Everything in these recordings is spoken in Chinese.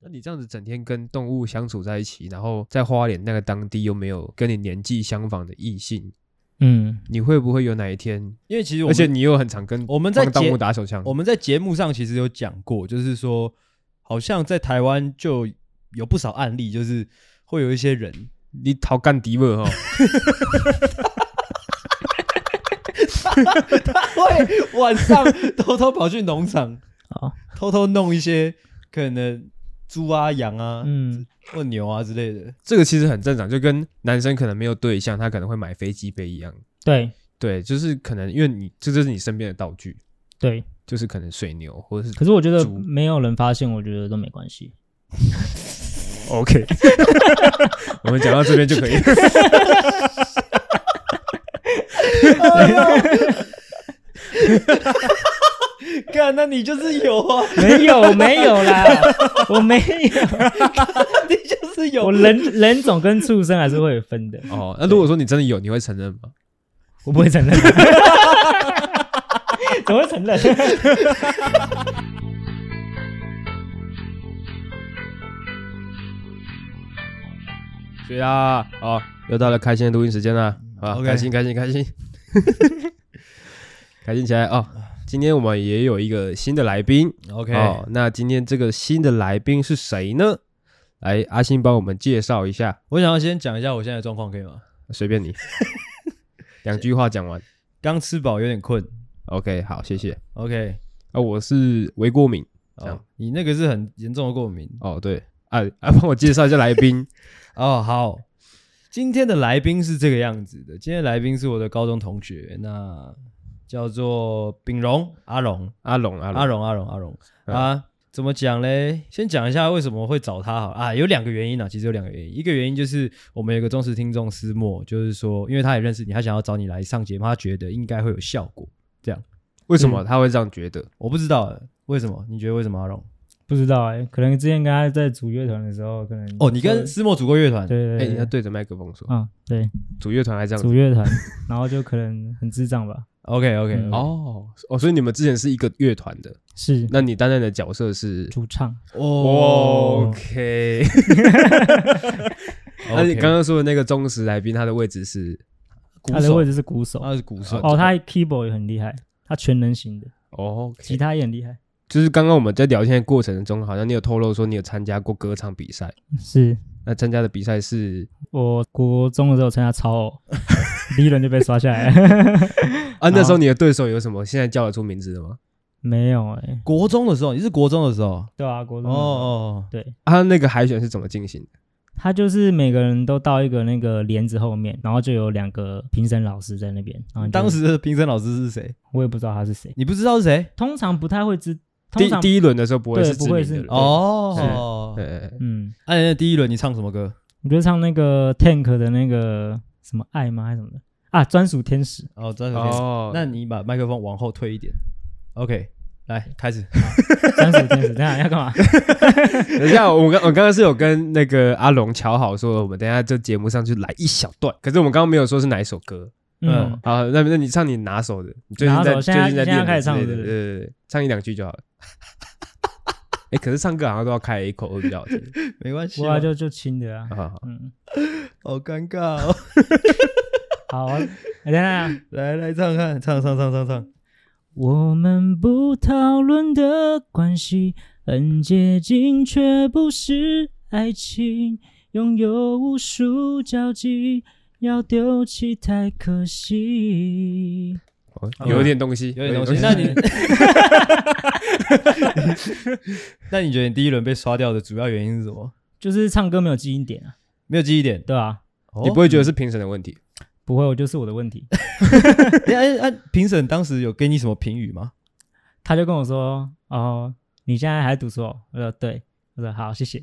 那你这样子整天跟动物相处在一起，然后在花莲那个当地又没有跟你年纪相仿的异性，嗯，你会不会有哪一天？因为其实而且你又很常跟我们在动物打手枪，我们在节目上其实有讲过，就是说好像在台湾就有不少案例，就是会有一些人你逃干迪了哈。他会晚上偷偷跑去农场，偷偷弄一些可能猪啊、羊啊、嗯，或牛啊之类的。这个其实很正常，就跟男生可能没有对象，他可能会买飞机杯一样。对对，就是可能因为你这就是你身边的道具。对，就是可能水牛或者是。可是我觉得没有人发现，我觉得都没关系。OK，我们讲到这边就可以了。干，那你就是有啊？没有，没有啦，我没有。你就是有。我人人种跟畜生还是会有分的。哦，那如果说你真的有，你会承认吗？我不会承认。怎么会承认？对啊，好，又到了开心的录音时间了。啊，Okay. 开心，开心，开心。开心起来哦！今天我们也有一个新的来宾，OK，哦，那今天这个新的来宾是谁呢？来，阿星帮我们介绍一下。我想要先讲一下我现在的状况，可以吗？随便你，两句话讲完。刚吃饱，有点困。OK，好，谢谢。OK，啊，我是微过敏。哦，你那个是很严重的过敏。哦，对，啊，啊，帮我介绍一下来宾。哦，好。今天的来宾是这个样子的，今天的来宾是我的高中同学，那叫做秉荣，阿龙，阿龙，阿龙，阿龙，阿龙，阿龙啊，怎么讲嘞？先讲一下为什么会找他好啊，有两个原因啊，其实有两个原因，一个原因就是我们有个忠实听众思墨，就是说，因为他也认识你，他想要找你来上节目，他觉得应该会有效果，这样。为什么？他会这样觉得？我不知道，为什么？你觉得为什么阿龙？不知道哎、欸，可能之前跟他在组乐团的时候，可能哦，你跟思墨组过乐团，对对对，哎、欸，你要对着麦克风说。啊，对，组乐团还这样，组乐团，然后就可能很智障吧。OK OK. 哦哦，所以你们之前是一个乐团的，是？那你担任的角色是主唱。哦、OK，那你刚刚说的那个忠实来宾，他的位置是？他的位置是鼓手，他是鼓手。哦，他 keyboard 也很厉害，他全能型的。哦吉他也很厉害。就是刚刚我们在聊天的过程中，好像你有透露说你有参加过歌唱比赛，是？那参加的比赛是？我国中的时候参加超偶，第一轮就被刷下来。啊，那时候你的对手有什么？现在叫得出名字的吗？没有哎、欸，国中的时候，你是国中的时候？对啊，国中。哦哦，对。他那个海选是怎么进行的？他就是每个人都到一个那个帘子后面，然后就有两个评审老师在那边。然后当时的评审老师是谁？我也不知道他是谁。你不知道是谁？通常不太会知。第第一轮的时候不会是不会是哦，对，嗯，那第一轮你唱什么歌？我就唱那个 Tank 的那个什么爱吗还是什么的啊？专属天使哦，专属天使。那你把麦克风往后推一点，OK，来开始。专属天使，等下 要干嘛？等一下，我刚我刚刚是有跟那个阿龙瞧好说，我们等下这节目上去来一小段，可是我们刚刚没有说是哪一首歌。嗯，好，那那你唱你拿手的，你最近在最近在练开始唱的，对对对，唱一两句就好了。哎，可是唱歌好像都要开 A 口会比较好听，没关系，我就就轻的啊。好好，嗯，好尴尬哦。好，来来来来唱看，唱唱唱唱唱。我们不讨论的关系，很接近，却不是爱情，拥有无数交集。要丢弃太可惜，有点东西，有点东西。那你，那你觉得你第一轮被刷掉的主要原因是什么？就是唱歌没有记忆点啊，没有记忆点，对啊。你不会觉得是评审的问题？不会，我就是我的问题。哎哎，评审当时有给你什么评语吗？他就跟我说：“哦，你现在还读书？”我说：“对。”我说：“好，谢谢。”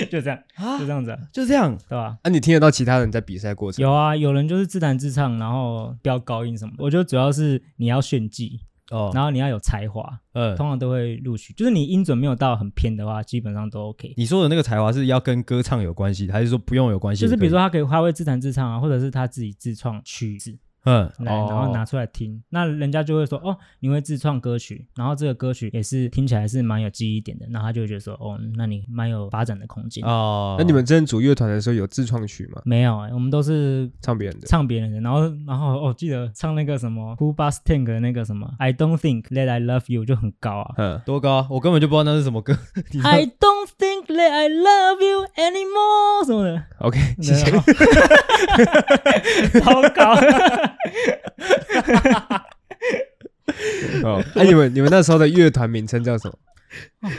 就这样啊，就这样子，就这样，对吧？啊，你听得到其他人在比赛过程？有啊，有人就是自弹自唱，然后飙高音什么。我觉得主要是你要炫技哦，然后你要有才华，嗯，通常都会录取。就是你音准没有到很偏的话，基本上都 OK。你说的那个才华是要跟歌唱有关系，还是说不用有关系？就是比如说他可以，他会自弹自唱啊，或者是他自己自创曲子，嗯，来，然后拿出来听，那人家就会说，哦，你会自创歌曲，然后这个歌曲也是听起来是蛮有记忆点的，然后他就会觉得说，哦，那你蛮有发展的空间哦。那你们真正组乐团的时候有自创曲吗？没有，我们都是唱别人的，唱别人的，然后然后我、哦、记得唱那个什么 Who Bus Tank 的那个什么 I Don't Think That I Love You 就很高啊，嗯，多高？我根本就不知道那是什么歌。I don't think that I love you anymore 什么的。OK，谢谢。好高。哦，那、啊、你们你们那时候的乐团名称叫什么？哦、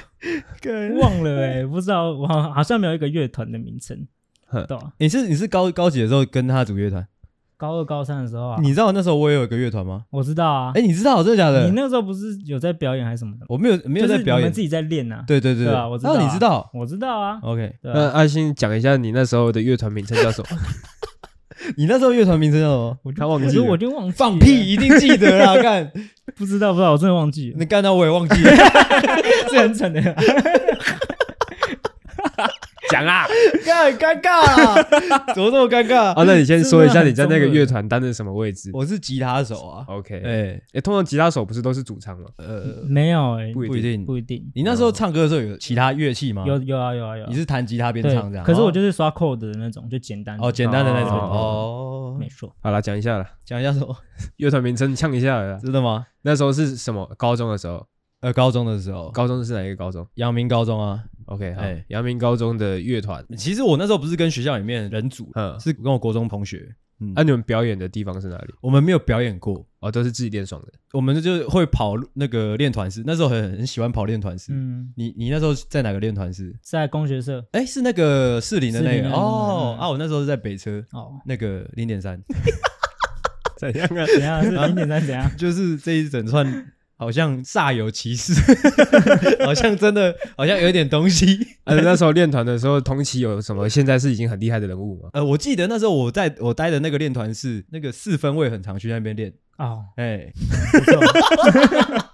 忘了哎、欸，不知道，我好好像没有一个乐团的名称。对，你是你是高高几的时候跟他组乐团？高二高三的时候啊。你知道那时候我也有一个乐团吗？我知道啊。哎、欸，你知道真的假的？你那个时候不是有在表演还是什么的？我没有没有在表演，你们自己在练啊。对对对，对，对啊，我知道、啊。那你知道？我知道啊。OK，那阿星讲一下你那时候的乐团名称叫什么？你那时候乐团名称叫什么？我他忘记了，我就忘记。放屁，一定记得啦！干，不知道不知道，我真的忘记了。你干到我也忘记了，是很蠢的。讲啊，很，尴尬啊！怎么这么尴尬啊？那你先说一下你在那个乐团担任什么位置？我是吉他手啊。OK，哎、欸欸，通常吉他手不是都是主唱吗？呃，没有哎、欸，不一定，不一定。你那时候唱歌的时候有其他乐器吗？有有啊有啊有啊。你是弹吉他边唱这样？可是我就是刷 chord 的那种，就简单哦，简单的那种哦，哦，没错。好了，讲一下了，讲一下什么？乐团名称，呛一下了，真的吗？那时候是什么？高中的时候。呃，高中的时候，高中是哪一个高中？阳明高中啊。OK，哎，阳明高中的乐团，其实我那时候不是跟学校里面人组，嗯，是跟我国中同学。嗯，那、啊、你们表演的地方是哪里？我们没有表演过，哦，都是自己练爽的。我们就会跑那个练团室，那时候很很喜欢跑练团室。嗯，你你那时候在哪个练团室？在工学社。哎，是那个士林的那个哦。啊，我那时候是在北车哦，那个零点三。怎样啊？怎样？是零点三？怎样？就是这一整串。好像煞有其事，好像真的，好像有点东西。呃，那时候练团的时候，同期有什么？现在是已经很厉害的人物吗？呃，我记得那时候我在我待的那个练团是那个四分位，很常去那边练。哦，哎，不错。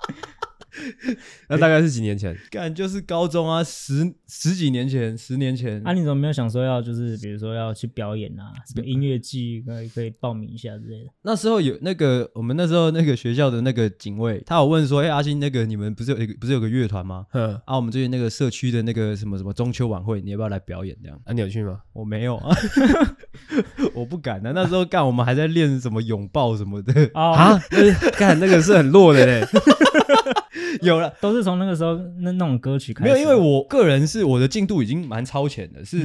那大概是几年前？干就是高中啊，十十几年前，十年前。啊，你怎么没有想说要就是比如说要去表演啊？什么音乐季可以可以报名一下之类的？那时候有那个我们那时候那个学校的那个警卫，他有问说：“哎，阿星，那个你们不是有一个不是有个乐团吗？嗯，啊，我们最近那个社区的那个什么什么中秋晚会，你要不要来表演？这样啊，你有去吗？我没有啊，我不敢的。那时候干我们还在练什么拥抱什么的啊，干那个是很弱的嘞。有了，都是从那个时候那那种歌曲开始。没有，因为我个人是我的进度已经蛮超前的，是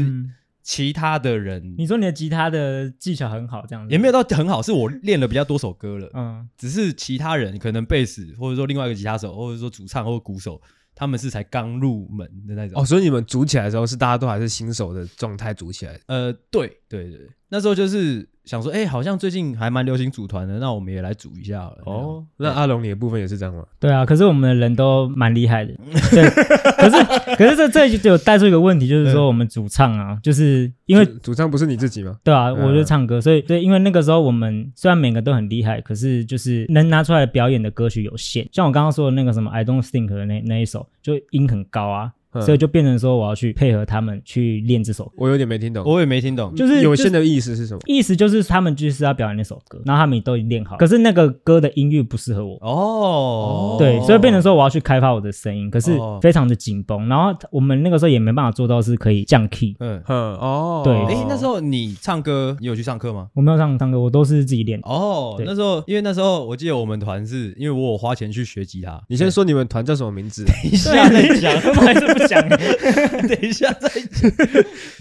其他的人。嗯、你说你的吉他的技巧很好，这样子也没有到很好，是我练了比较多首歌了。嗯，只是其他人可能贝斯，或者说另外一个吉他手，或者说主唱或者鼓手，他们是才刚入门的那种。哦，所以你们组起来的时候是大家都还是新手的状态组起来的。呃，对对对，那时候就是。想说，哎、欸，好像最近还蛮流行组团的，那我们也来组一下好了。哦，那阿龙你的部分也是这样吗？对啊，可是我们的人都蛮厉害的。对，可是可是这这就有带出一个问题，就是说我们主唱啊，就是因为主唱不是你自己吗？对啊，我就唱歌，所以对，因为那个时候我们虽然每个都很厉害，可是就是能拿出来表演的歌曲有限。像我刚刚说的那个什么 I Don't Think 的那那一首，就音很高啊。所以就变成说，我要去配合他们去练这首歌。我有点没听懂，我也没听懂，就是有限的意思是什么？意思就是他们就是要表演那首歌，然后他们也都已经练好，可是那个歌的音域不适合我。哦，对，所以变成说我要去开发我的声音，可是非常的紧绷。然后我们那个时候也没办法做到是可以降 key。嗯哼，哦，对。哎，那时候你唱歌，你有去上课吗？我没有上唱歌，我都是自己练。哦，那时候因为那时候我记得我们团是因为我有花钱去学吉他。你先说你们团叫什么名字？等一下再讲，讲。等一下再讲，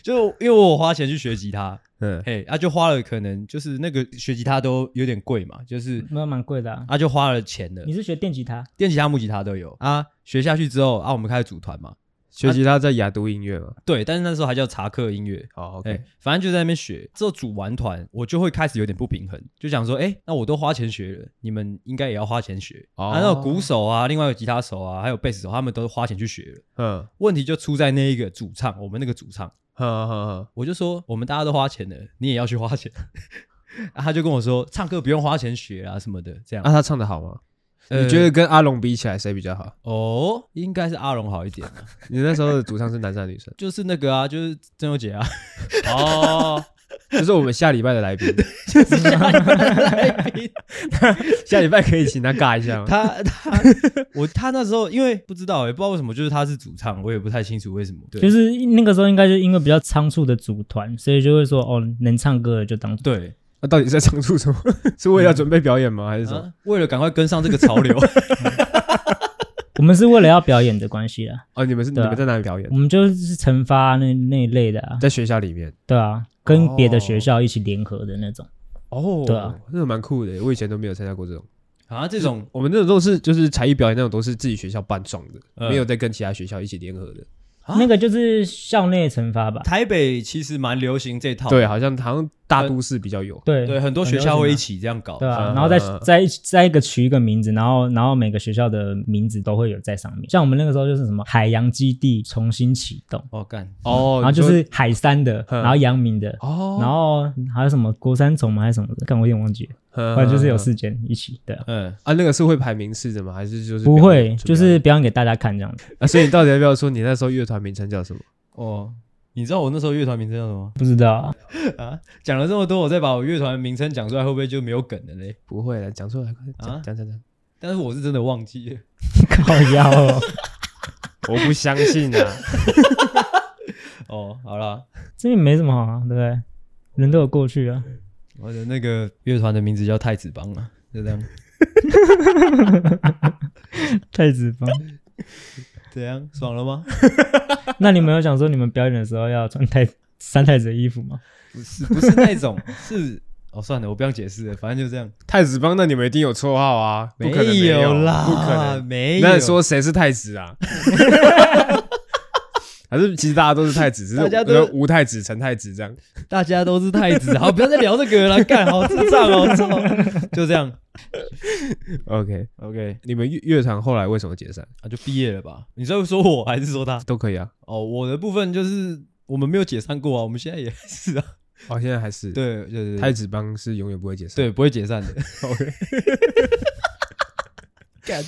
就因为我花钱去学吉他，嗯，嘿，啊，就花了可能就是那个学吉他都有点贵嘛，就是没有蛮贵的啊，啊，就花了钱的。你是学电吉他？电吉他、木吉他都有啊。学下去之后啊，我们开始组团嘛。学吉他在雅都音乐嘛？对，但是那时候还叫查克音乐。好，OK，反正就在那边学。之后组完团，我就会开始有点不平衡，就想说，哎，那我都花钱学了，你们应该也要花钱学。啊，那个鼓手啊，另外一个吉他手啊，还有贝斯手，他们都花钱去学了。嗯，问题就出在那一个主唱，我们那个主唱。呵呵呵，我就说，我们大家都花钱了，你也要去花钱。啊，他就跟我说，唱歌不用花钱学啊什么的，这样。啊，他唱的好吗？你觉得跟阿龙比起来谁比较好？哦，应该是阿龙好一点。你那时候的主唱是男生还是女生？就是那个啊，就是曾有杰啊。哦，就是我们下礼拜的来宾，就是下礼拜的来宾，下礼拜可以请他尬一下吗？他他我他那时候因为不知道也、欸、不知道为什么，就是他是主唱，我也不太清楚为什么。对，就是那个时候应该就因为比较仓促的组团，所以就会说哦，能唱歌的就当对。那、啊、到底在仓促什么？是为了要准备表演吗？还是什么？啊、为了赶快跟上这个潮流？我们是为了要表演的关系啊。哦，你们是、啊、你们在哪里表演？我们就是成发那那一类的啊，在学校里面。对啊，跟别的学校一起联合的那种。哦，对啊，这个蛮酷的。我以前都没有参加过这种啊，这种我们那种都是就是才艺表演那种，都是自己学校办装的，嗯、没有在跟其他学校一起联合的。那个就是校内成发吧。台北其实蛮流行这套，对，好像好像大都市比较有，对对，很多学校会一起这样搞，对啊，然后再再再一个取一个名字，然后然后每个学校的名字都会有在上面。像我们那个时候就是什么海洋基地重新启动，哦干哦，然后就是海山的，然后阳明的，哦，然后还有什么国三重吗还是什么的，干我有点忘记了。反正就是有四间一起，对啊，嗯啊，那个是会排名次的吗？还是就是不会，就是表演给大家看这样子啊？所以你到底要不要说你那时候乐团名称叫什么？哦，你知道我那时候乐团名称叫什么？不知道啊，啊，讲了这么多，我再把我乐团名称讲出来，会不会就没有梗了嘞？不会了，讲出来，快讲讲讲讲。但是我是真的忘记了，靠腰哦，我不相信啊。哦，好了，这也没什么好啊，对不对？人都有过去啊。我的那个乐团的名字叫太子帮啊，就这样。太子帮，怎样？爽了吗？那你们有想说你们表演的时候要穿太三太子的衣服吗？不是，不是那种，是哦，算了，我不要解释了，反正就这样。太子帮，那你们一定有绰号啊？没有，没有啦，不可能，没有。那说谁是太子啊？还是其实大家都是太子，只是大家都吴太子、陈太子这样。大家都是太子，好，不要再聊这个了，干好智障哦，就这样。OK OK，你们乐乐团后来为什么解散？啊，就毕业了吧？你是说我还是说他都可以啊？哦，我的部分就是我们没有解散过啊，我们现在也是啊。哦，现在还是对对对，太子帮是永远不会解散，对，不会解散的。OK，干，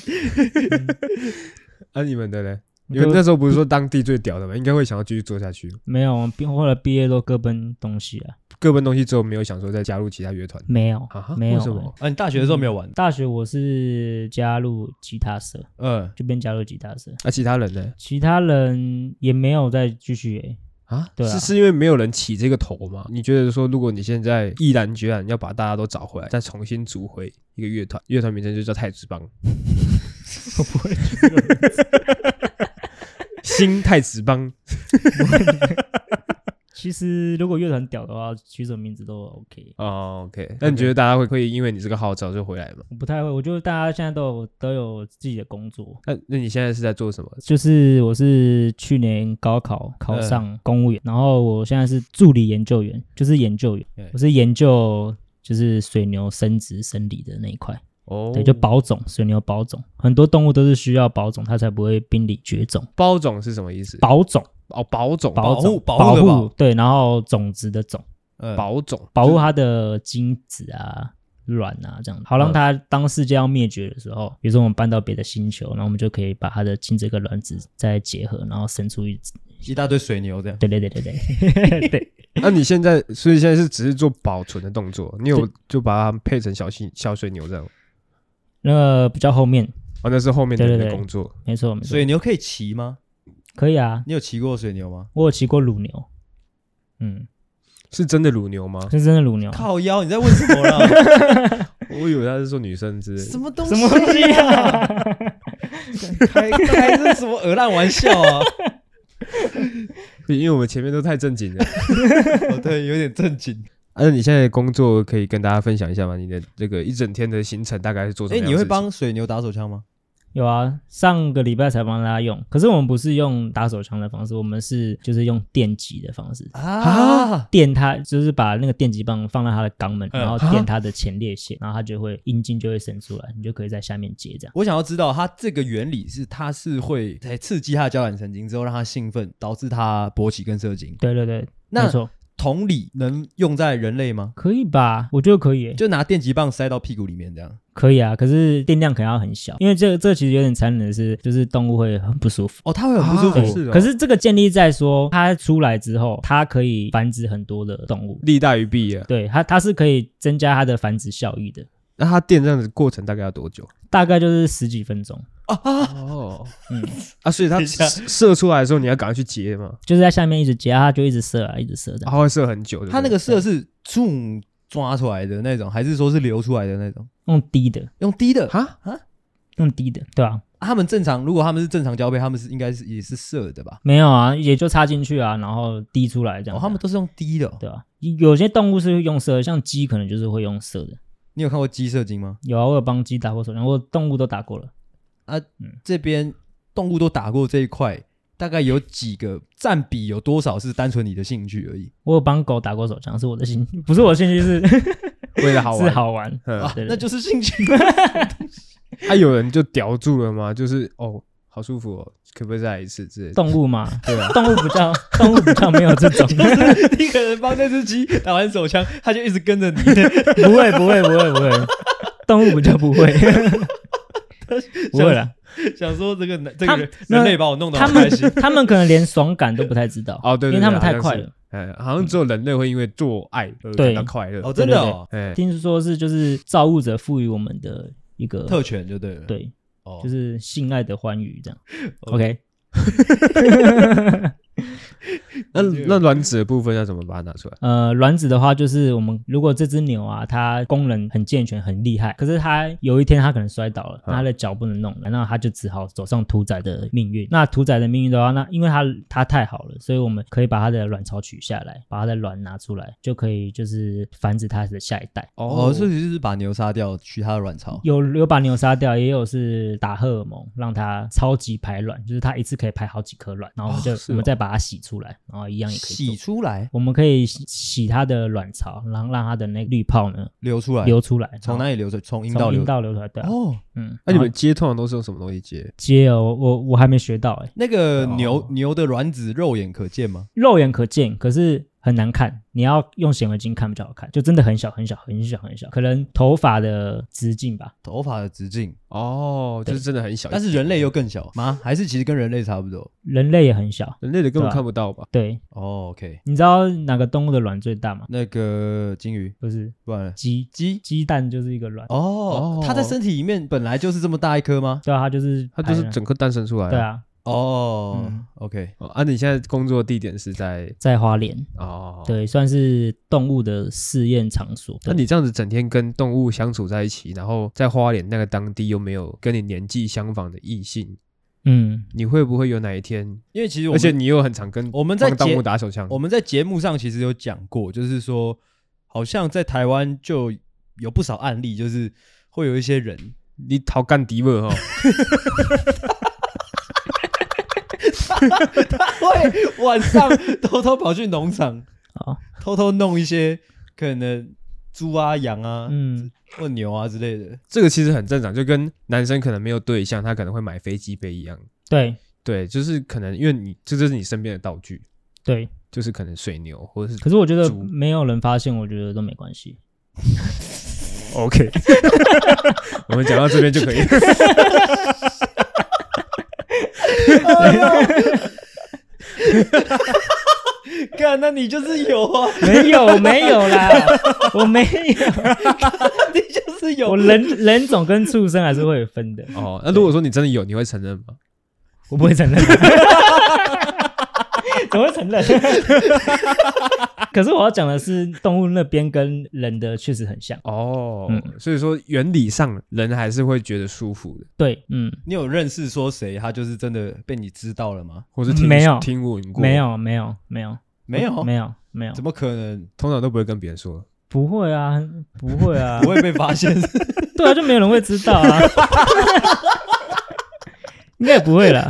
那 你们的呢？因为那时候不是说当地最屌的嘛，应该会想要继续做下去。没有，后来毕业都各奔东西了。各奔东西之后，没有想说再加入其他乐团。没有，没有。为什么？啊，你大学的时候没有玩？大学我是加入吉他社，嗯，就变加入吉他社。那其他人呢？其他人也没有再继续诶。啊，对，是是因为没有人起这个头吗？你觉得说，如果你现在毅然决然要把大家都找回来，再重新组回一个乐团，乐团名称就叫太子帮。我不会。新太子帮，其实如果乐团屌的话，取什么名字都 OK 哦。OK，那你觉得大家会会因为你这个号召就回来吗？我不太会，我觉得大家现在都有都有自己的工作。那那你现在是在做什么？就是我是去年高考考上公务员，然后我现在是助理研究员，就是研究员，我是研究就是水牛生殖生理的那一块。哦，对，就保种，水牛保种，很多动物都是需要保种，它才不会濒临绝种。保种是什么意思？保种。哦，保种，保护，保保护，对，然后种子的种，保种，保护它的精子啊、卵啊，这样，好让它当世界要灭绝的时候，比如说我们搬到别的星球，然后我们就可以把它的精子跟卵子再结合，然后生出一 一大堆水牛这样。对对对对对。对。那你现在，所以现在是只是做保存的动作，你有就把它配成小星小水牛这样。那个比较后面哦，那是后面的人的工作，没错没错。水牛可以骑吗？可以啊。你有骑过水牛吗？我有骑过乳牛。嗯，是真的乳牛吗？是真的乳牛。靠腰，你在问什么啦？我以为他是说女生之类的。什么东西？什么东西啊？开开这什么鹅烂玩笑啊？因为我们前面都太正经了。哦，对，有点正经。那、啊、你现在工作可以跟大家分享一下吗？你的这个一整天的行程大概是做什么？哎、欸，你会帮水牛打手枪吗？有啊，上个礼拜才帮大家用。可是我们不是用打手枪的方式，我们是就是用电击的方式啊，电它就是把那个电击棒放在它的肛门，然后电它的前列腺，然后它就会阴茎就会伸出来，你就可以在下面接这样。我想要知道它这个原理是，它是会在刺激它的交感神经之后让它兴奋，导致它勃起跟射精。对对对，那没错。同理能用在人类吗？可以吧？我觉得可以，就拿电极棒塞到屁股里面这样。可以啊，可是电量可能要很小，因为这个这个其实有点残忍的是，就是动物会很不舒服哦，它会很不舒服。是，可是这个建立在说它出来之后，它可以繁殖很多的动物，利大于弊啊。对，它它是可以增加它的繁殖效益的。那它电这样子过程大概要多久？大概就是十几分钟啊啊哦，嗯啊，所以它射出来的时候，你要赶快去接嘛，就是在下面一直接，它就一直射啊，一直射的，它会射很久的。它那个射是冲抓出来的那种，还是说是流出来的那种？用滴的，用滴的哈啊，用滴的，对啊，他们正常，如果他们是正常交配，他们是应该是也是射的吧？没有啊，也就插进去啊，然后滴出来这样。哦，他们都是用滴的，对啊，有些动物是用射，像鸡可能就是会用射的。你有看过鸡射精吗？有啊，我有帮鸡打过手枪，我动物都打过了。啊，嗯，这边动物都打过这一块，大概有几个占比有多少是单纯你的兴趣而已？我有帮狗打过手枪，是我的兴趣，不是我的兴趣是。为了好玩，是好玩，那就是兴趣。他 有人就叼住了吗？就是哦，好舒服哦，可不可以再来一次之类的？动物嘛，对啊，动物比较，动物比较没有这种。你可能帮那只鸡打完手枪，它就一直跟着你。不会，不会，不会，不会。动物比较不会，不会了。想说这个这个人人类把我弄得好开心，他们可能连爽感都不太知道哦，对，因为他们太快了。哎，好像只有人类会因为做爱而感到快乐哦，真的哦。哎，听说是就是造物者赋予我们的一个特权，就对了。对，哦，就是性爱的欢愉这样。OK。那那卵子的部分要怎么把它拿出来？呃，卵子的话，就是我们如果这只牛啊，它功能很健全、很厉害，可是它有一天它可能摔倒了，它的脚不能弄了，那它就只好走上屠宰的命运。那屠宰的命运的话，那因为它它太好了，所以我们可以把它的卵巢取下来，把它的卵拿出来，就可以就是繁殖它的下一代。哦，所以就是把牛杀掉，取它的卵巢。有有把牛杀掉，也有是打荷尔蒙让它超级排卵，就是它一次可以排好几颗卵，然后我们就、哦哦、我们再把它洗出来。然后一样也可以洗出来，我们可以洗它的卵巢，然后让它的那个滤泡呢流出来，流出来。从哪里流出来？从阴道流，阴道流出来。对哦，嗯，那你们接通常都是用什么东西接？接哦，我我还没学到哎。那个牛牛的卵子肉眼可见吗？肉眼可见，可是。很难看，你要用显微镜看比较好看，就真的很小很小很小很小，可能头发的直径吧，头发的直径哦，就是真的很小。但是人类又更小吗？还是其实跟人类差不多？人类也很小，人类的根本看不到吧？对，哦，OK。你知道哪个动物的卵最大吗？那个金鱼不是，不然鸡鸡鸡蛋就是一个卵哦，它在身体里面本来就是这么大一颗吗？对啊，它就是它就是整颗蛋生出来。对啊。哦、oh，OK，哦，啊，你现在工作地点是在在花莲哦，对，算是动物的试验场所。那你这样子整天跟动物相处在一起，然后在花莲那个当地又没有跟你年纪相仿的异性，嗯，你会不会有哪一天？因为其实，而且你又很常跟我们在动物打手枪，我们在节目上其实有讲过，就是说，好像在台湾就有不少案例，就是会有一些人，你逃干迪了哈。他会晚上偷偷跑去农场，偷偷弄一些可能猪啊、羊啊、嗯，或牛啊之类的。这个其实很正常，就跟男生可能没有对象，他可能会买飞机杯一样。对对，就是可能因为你这就是你身边的道具。对，就是可能水牛或者是。可是我觉得没有人发现，我觉得都没关系。OK，我们讲到这边就可以。干，那你就是有啊？没有，没有啦，我没有。你就是有。我人人种跟畜生还是会有分的。哦，那如果说你真的有，你会承认吗？我不会承认。怎么会承认？可是我要讲的是，动物那边跟人的确实很像哦。嗯，所以说原理上人还是会觉得舒服的。对，嗯，你有认识说谁他就是真的被你知道了吗？或是听没有听闻过？没有，没有，没有，没有，没有，没有，怎么可能？通常都不会跟别人说。不会啊，不会啊，不会被发现。对啊，就没有人会知道啊。应该也不会啦。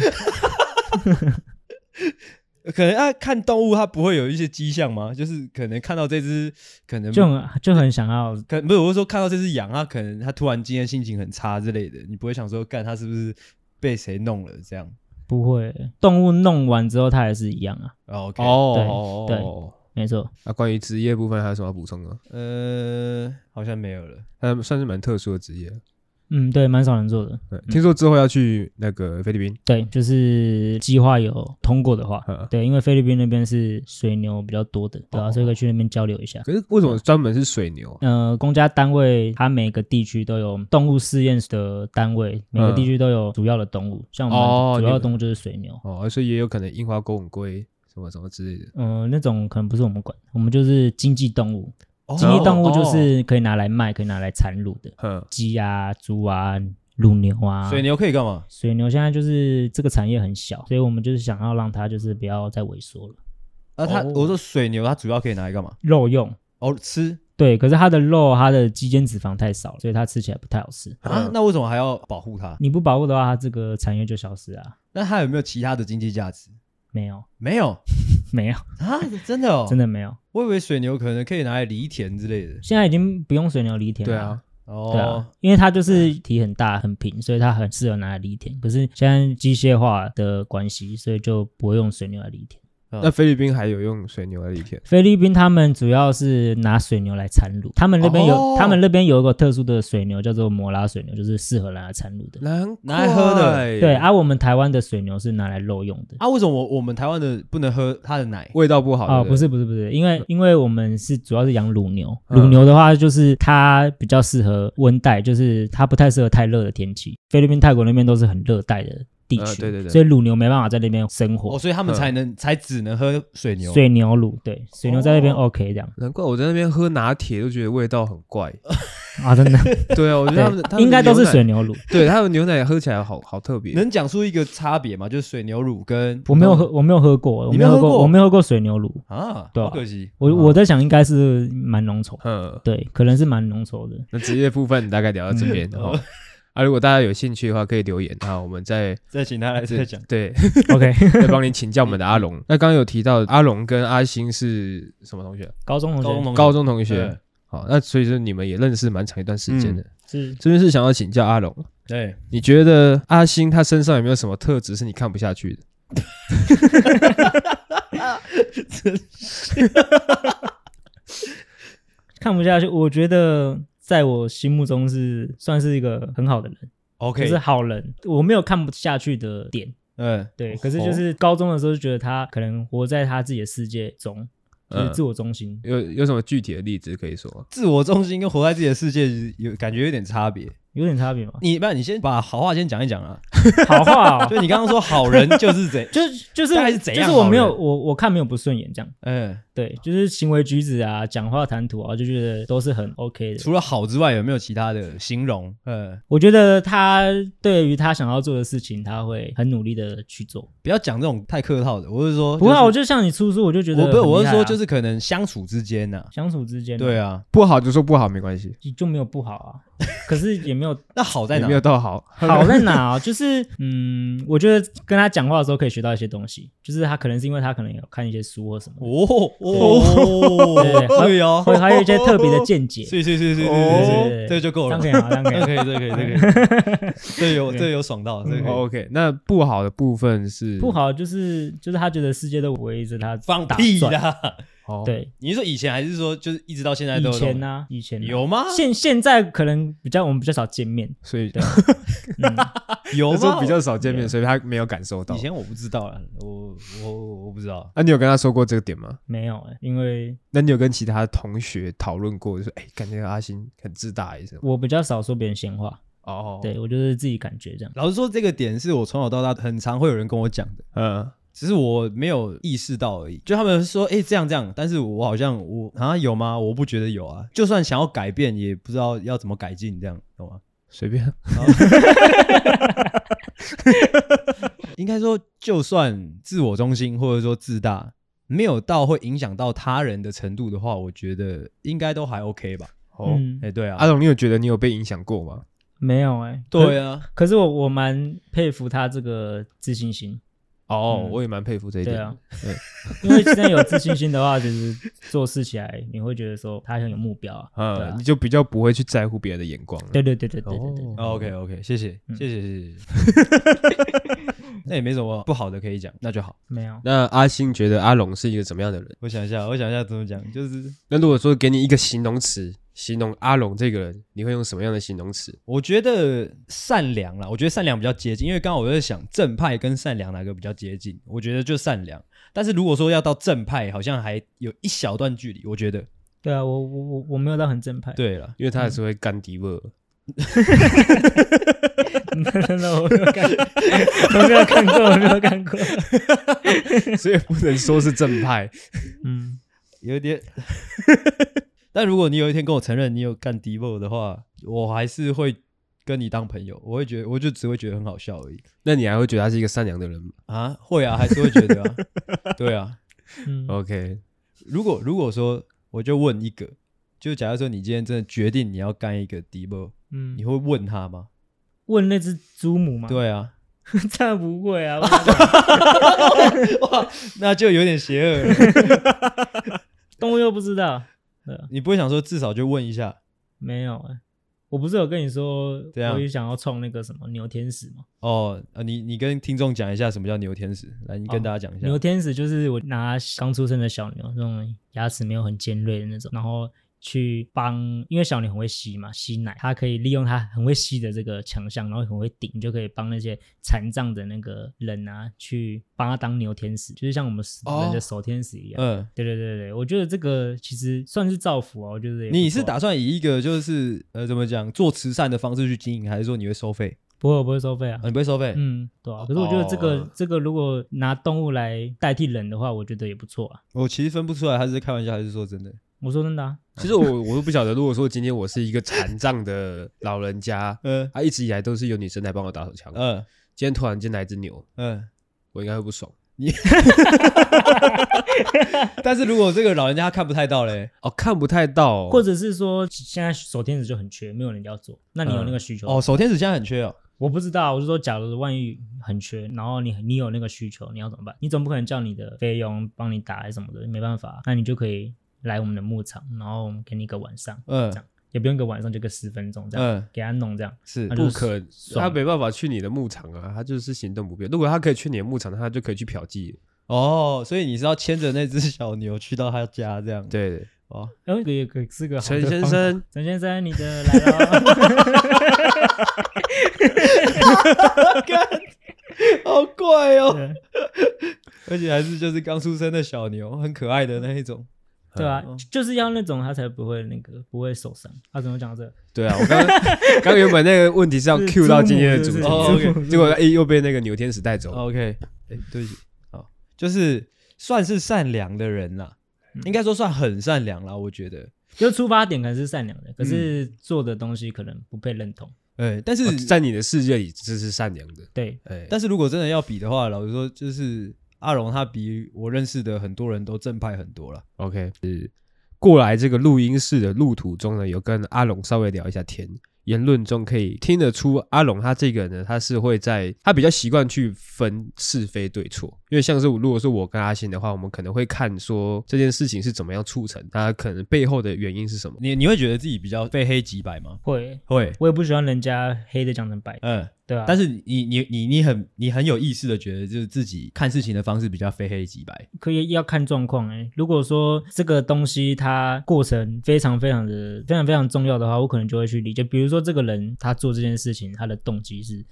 可能啊，看动物它不会有一些迹象吗？就是可能看到这只，可能就很就很想要，可不是我是说看到这只羊啊，可能它突然今天心情很差之类的，你不会想说干它是不是被谁弄了这样？不会，动物弄完之后它还是一样啊。OK，哦，对对，没错。那、啊、关于职业部分还有什么要补充的？呃，好像没有了。它，算是蛮特殊的职业。嗯，对，蛮少人做的。对，听说之后要去那个菲律宾。对，就是计划有通过的话，对，因为菲律宾那边是水牛比较多的，对啊，所以可以去那边交流一下。可是为什么专门是水牛？呃，公家单位它每个地区都有动物试验的单位，每个地区都有主要的动物，像我们主要的动物就是水牛。哦，所以也有可能樱花钩吻龟什么什么之类的。嗯，那种可能不是我们管，我们就是经济动物。经济动物就是可以拿来卖，可以拿来产乳的，鸡啊、猪啊、乳牛啊。水牛可以干嘛？水牛现在就是这个产业很小，所以我们就是想要让它就是不要再萎缩了。啊，它我说水牛它主要可以拿来干嘛？肉用哦，吃。对，可是它的肉，它的肌间脂肪太少了，所以它吃起来不太好吃啊。那为什么还要保护它？你不保护的话，它这个产业就消失啊。那它有没有其他的经济价值？没有，没有，没有啊！真的哦，真的没有。我以为水牛可能可以拿来犁田之类的。现在已经不用水牛犁田了。对啊，哦，对啊，因为它就是体很大很平，所以它很适合拿来犁田。可是现在机械化的关系，所以就不会用水牛来犁田。那菲律宾还有用水牛来犁田？菲律宾他们主要是拿水牛来产乳，他们那边有，哦、他们那边有一个特殊的水牛，叫做摩拉水牛，就是适合拿来产乳的，拿来喝的。对，而、啊、我们台湾的水牛是拿来肉用的。啊，为什么我我们台湾的不能喝它的奶？味道不好？哦，不是不是不是，因为因为我们是主要是养乳牛，乳牛的话就是它比较适合温带，就是它不太适合太热的天气。菲律宾、泰国那边都是很热带的。地区、呃，对对对，所以乳牛没办法在那边生活，哦，所以他们才能、嗯、才只能喝水牛水牛乳，对，水牛在那边 OK 这样。难怪我在那边喝拿铁都觉得味道很怪 啊，真的。对啊，我觉得他们，应该都是水牛乳，对，他们牛奶喝起来好好特别。能讲出一个差别吗？就是水牛乳跟我没有喝，我没有喝过，我没有喝过，我没有喝过水牛乳啊，对，好可惜。我我在想应该是蛮浓稠，嗯，对，可能是蛮浓稠的。那职业部分大概聊到这边，然后。啊，如果大家有兴趣的话，可以留言啊，我们再再请他来再讲。对，OK，再帮你请教我们的阿龙。那刚刚有提到阿龙跟阿星是什么同学？高中同学，高中同学。好，那所以说你们也认识蛮长一段时间的。是，这边是想要请教阿龙。对，你觉得阿星他身上有没有什么特质是你看不下去的？真是看不下去，我觉得。在我心目中是算是一个很好的人，OK，就是好人。我没有看不下去的点，嗯，对。可是就是高中的时候就觉得他可能活在他自己的世界中，就是自我中心。有有什么具体的例子可以说？自我中心跟活在自己的世界有感觉有点差别。有点差别吗？你不然你先把好话先讲一讲啊。好话哦，就你刚刚说好人就是怎，就是就是还是怎样？就是我没有我我看没有不顺眼这样。嗯，对，就是行为举止啊，讲话谈吐啊，就觉得都是很 OK 的。除了好之外，有没有其他的形容？嗯，我觉得他对于他想要做的事情，他会很努力的去做。不要讲这种太客套的，我是说，不会，我就像你出书，我就觉得我不是，我是说，就是可能相处之间呢，相处之间，对啊，不好就说不好，没关系，就没有不好啊。可是也没有，那好在哪？没有到好，好在哪啊？就是嗯，我觉得跟他讲话的时候可以学到一些东西。就是他可能是因为他可能有看一些书或什么哦哦，对哦，会还有一些特别的见解。是是是是是，这就够了，可以吗？这样可以，这可以，这可以，这可以，这有这有爽到，这个 OK。那不好的部分是不好，就是就是他觉得世界都围着他放屁啦。对，你是说以前还是说就是一直到现在都有？以前呢？以前有吗？现现在可能比较我们比较少见面，所以 有吗？比较少见面，所以他没有感受到。以前我不知道啊，我我我不知道。那你有跟他说过这个点吗？没有哎，因为那你有跟其他同学讨论过，说哎，感觉阿星很自大还是？我比较少说别人闲话哦，对我就是自己感觉这样。老实说，这个点是我从小到大很常会有人跟我讲的，嗯。只是我没有意识到而已，就他们说，哎、欸，这样这样，但是我好像我好像有吗？我不觉得有啊。就算想要改变，也不知道要怎么改进，这样懂吗？随便。应该说，就算自我中心或者说自大，没有到会影响到他人的程度的话，我觉得应该都还 OK 吧。哦，哎，对啊，阿龙，你有觉得你有被影响过吗？没有哎、欸。对啊，可是我我蛮佩服他这个自信心。哦，我也蛮佩服这一点。对啊，对，因为现在有自信心的话，就是做事起来你会觉得说他很有目标啊，嗯，你就比较不会去在乎别人的眼光。对对对对对对对。OK OK，谢谢谢谢谢谢。那也没什么不好的可以讲，那就好。没有。那阿星觉得阿龙是一个怎么样的人？我想一下，我想一下怎么讲，就是那如果说给你一个形容词，形容阿龙这个人，你会用什么样的形容词？我觉得善良啦，我觉得善良比较接近，因为刚刚我在想正派跟善良哪个比较接近，我觉得就善良。但是如果说要到正派，好像还有一小段距离，我觉得。对啊，我我我我没有到很正派。对了，因为他还是会干迪沃。那 我没有看，我没有看过，我没有看过，所以不能说是正派。嗯，有点。但如果你有一天跟我承认你有干迪沃的话，我还是会跟你当朋友。我会觉得，我就只会觉得很好笑而已。那你还会觉得他是一个善良的人吗？啊，会啊，还是会觉得啊。对啊。嗯，OK。如果如果说。我就问一个，就假如说你今天真的决定你要干一个 Devo，嗯，你会问他吗？问那只猪母吗？对啊，这样不会啊，哇，那就有点邪恶了。动物又不知道，你不会想说至少就问一下？没有哎。我不是有跟你说，样我也想要创那个什么牛天使吗？哦，呃，你你跟听众讲一下什么叫牛天使，来，你跟大家讲一下。哦，牛天使就是我拿刚出生的小牛，那种牙齿没有很尖锐的那种，然后。去帮，因为小牛很会吸嘛，吸奶，它可以利用它很会吸的这个强项，然后很会顶，就可以帮那些残障的那个人啊，去帮他当牛天使，就是像我们人的守天使一样。嗯、哦，对对对对，我觉得这个其实算是造福啊，我觉得。你是打算以一个就是呃怎么讲做慈善的方式去经营，还是说你会收费？不会，我不会收费啊、哦。你不会收费？嗯，对啊。可是我觉得这个、哦、这个如果拿动物来代替人的话，我觉得也不错啊。我其实分不出来，他是开玩笑还是说真的？我说真的啊，其实我 我都不晓得。如果说今天我是一个残障的老人家，嗯，他一直以来都是有女生来帮我打手枪，嗯，今天突然间来只牛，嗯，我应该会不爽。你，但是如果这个老人家他看不太到嘞，哦，看不太到，或者是说现在守天使就很缺，没有人要做，那你有那个需求？哦，守天使现在很缺哦，我不知道，我是说，假如万一很缺，然后你你有那个需求，你要怎么办？你总不可能叫你的菲佣帮你打还是什么的，没办法，那你就可以。来我们的牧场，然后我们给你一个晚上，嗯，这样也不用一个晚上，就个十分钟这样，嗯，给他弄这样。是。不可，他没办法去你的牧场啊，他就是行动不便。如果他可以去你的牧场，他就可以去嫖妓。哦。所以你是要牵着那只小牛去到他家这样？对，哦，哎，也可以是个陈先生，陈先生，你的来了，好怪哦，而且还是就是刚出生的小牛，很可爱的那一种。对啊，就是要那种他才不会那个不会受伤。他怎么讲这？对啊，我刚刚 原本那个问题是要 cue 到今天的主题，结果哎又被那个牛天使带走。OK，哎，对不起，好，就是算是善良的人啦，应该说算很善良啦。我觉得，就出发点可能是善良的，可是做的东西可能不被认同。哎，但是在你的世界里这是善良的。对，哎，但是如果真的要比的话，老实说就是。阿龙他比我认识的很多人都正派很多了。OK，是过来这个录音室的路途中呢，有跟阿龙稍微聊一下天。言论中可以听得出，阿龙他这个人呢，他是会在他比较习惯去分是非对错。因为像是如果说我跟阿信的话，我们可能会看说这件事情是怎么样促成，他可能背后的原因是什么。你你会觉得自己比较非黑即白吗？会会，我也不喜欢人家黑的讲成白。嗯。对啊，但是你你你你很你很有意识的觉得，就是自己看事情的方式比较非黑即白，可以要看状况哎。如果说这个东西它过程非常非常的非常非常重要的话，我可能就会去理解。比如说这个人他做这件事情，他的动机是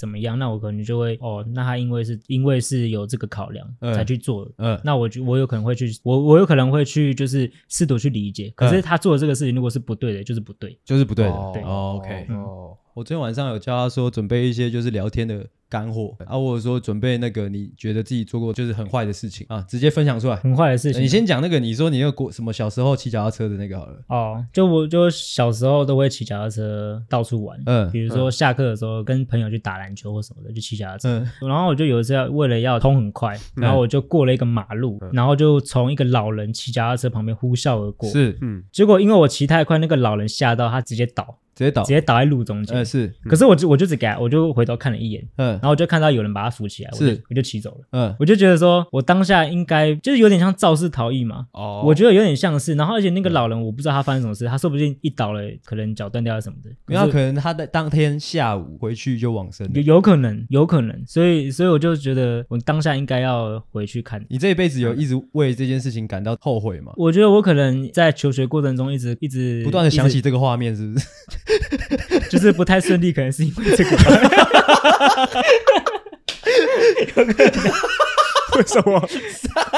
怎么样，那我可能就会哦，那他因为是因为是有这个考量才去做的，嗯，那我就我有可能会去，我我有可能会去就是试图去理解。可是他做的这个事情如果是不对的，就是不对，就是不对的，对，OK，哦。我昨天晚上有教他说准备一些就是聊天的干货啊，或者说准备那个你觉得自己做过就是很坏的事情啊，直接分享出来。很坏的事情，你先讲那个，你说你有过什么小时候骑脚踏车的那个好了。哦，就我就小时候都会骑脚踏车到处玩，嗯，比如说下课的时候跟朋友去打篮球或什么的，就骑脚踏车。嗯，然后我就有一次要为了要通很快，然后我就过了一个马路，然后就从一个老人骑脚踏车旁边呼啸而过。是，嗯，结果因为我骑太快，那个老人吓到他直接倒。直接倒，直接倒在路中间。嗯，是。可是我就我就只给他，我就回头看了一眼。嗯，然后我就看到有人把他扶起来，我就是我就骑走了。嗯，我就觉得说，我当下应该就是有点像肇事逃逸嘛。哦，我觉得有点像是。然后而且那个老人，我不知道他发生什么事，他说不定一倒了，可能脚断掉了什么的。然后可能他在当天下午回去就往生。有有可能，有可能。所以所以我就觉得，我当下应该要回去看。你这一辈子有一直为这件事情感到后悔吗？我觉得我可能在求学过程中一直一直不断的想起这个画面，是不是？就是不太顺利，可能是因为这个。有可能？为什么？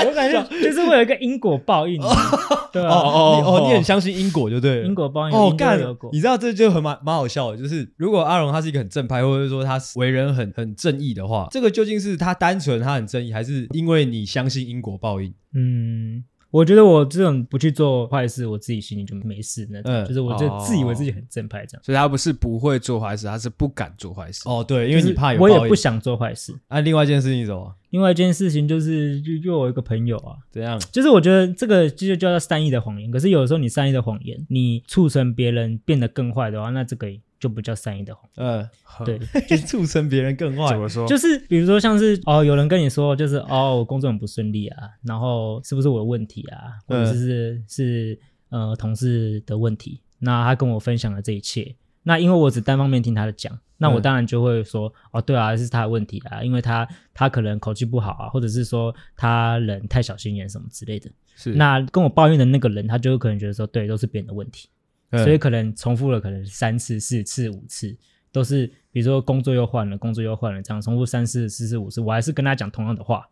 我感觉就是会有一个因果报应，对吧？哦哦哦，你很相信因果，就对了。因果报应哦，干！你知道这就很蛮蛮好笑的，就是如果阿荣他是一个很正派，或者说他为人很很正义的话，这个究竟是他单纯他很正义，还是因为你相信因果报应？嗯。我觉得我这种不去做坏事，我自己心里就没事那种，嗯、就是我就自以为自己很正派这样。所以他不是不会做坏事，他是不敢做坏事。哦，对，因为你怕有。我也不想做坏事。啊，另外一件事情什么？另外一件事情就是，就就我一个朋友啊，怎样？就是我觉得这个就叫做善意的谎言。可是有的时候你善意的谎言，你促成别人变得更坏的话，那这个。就不叫善意的谎，嗯，对，就 促成别人更坏。怎么说？就是比如说，像是哦，有人跟你说，就是哦，我工作很不顺利啊，然后是不是我的问题啊，或者是是是呃同事的问题？那他跟我分享了这一切，那因为我只单方面听他的讲，那我当然就会说，哦，对啊，是他的问题啊，因为他他可能口气不好啊，或者是说他人太小心眼什么之类的。是，那跟我抱怨的那个人，他就有可能觉得说，对，都是别人的问题。所以可能重复了，可能三次、四次、五次，都是比如说工作又换了，工作又换了，这样重复三次、四次、五次，我还是跟他讲同样的话，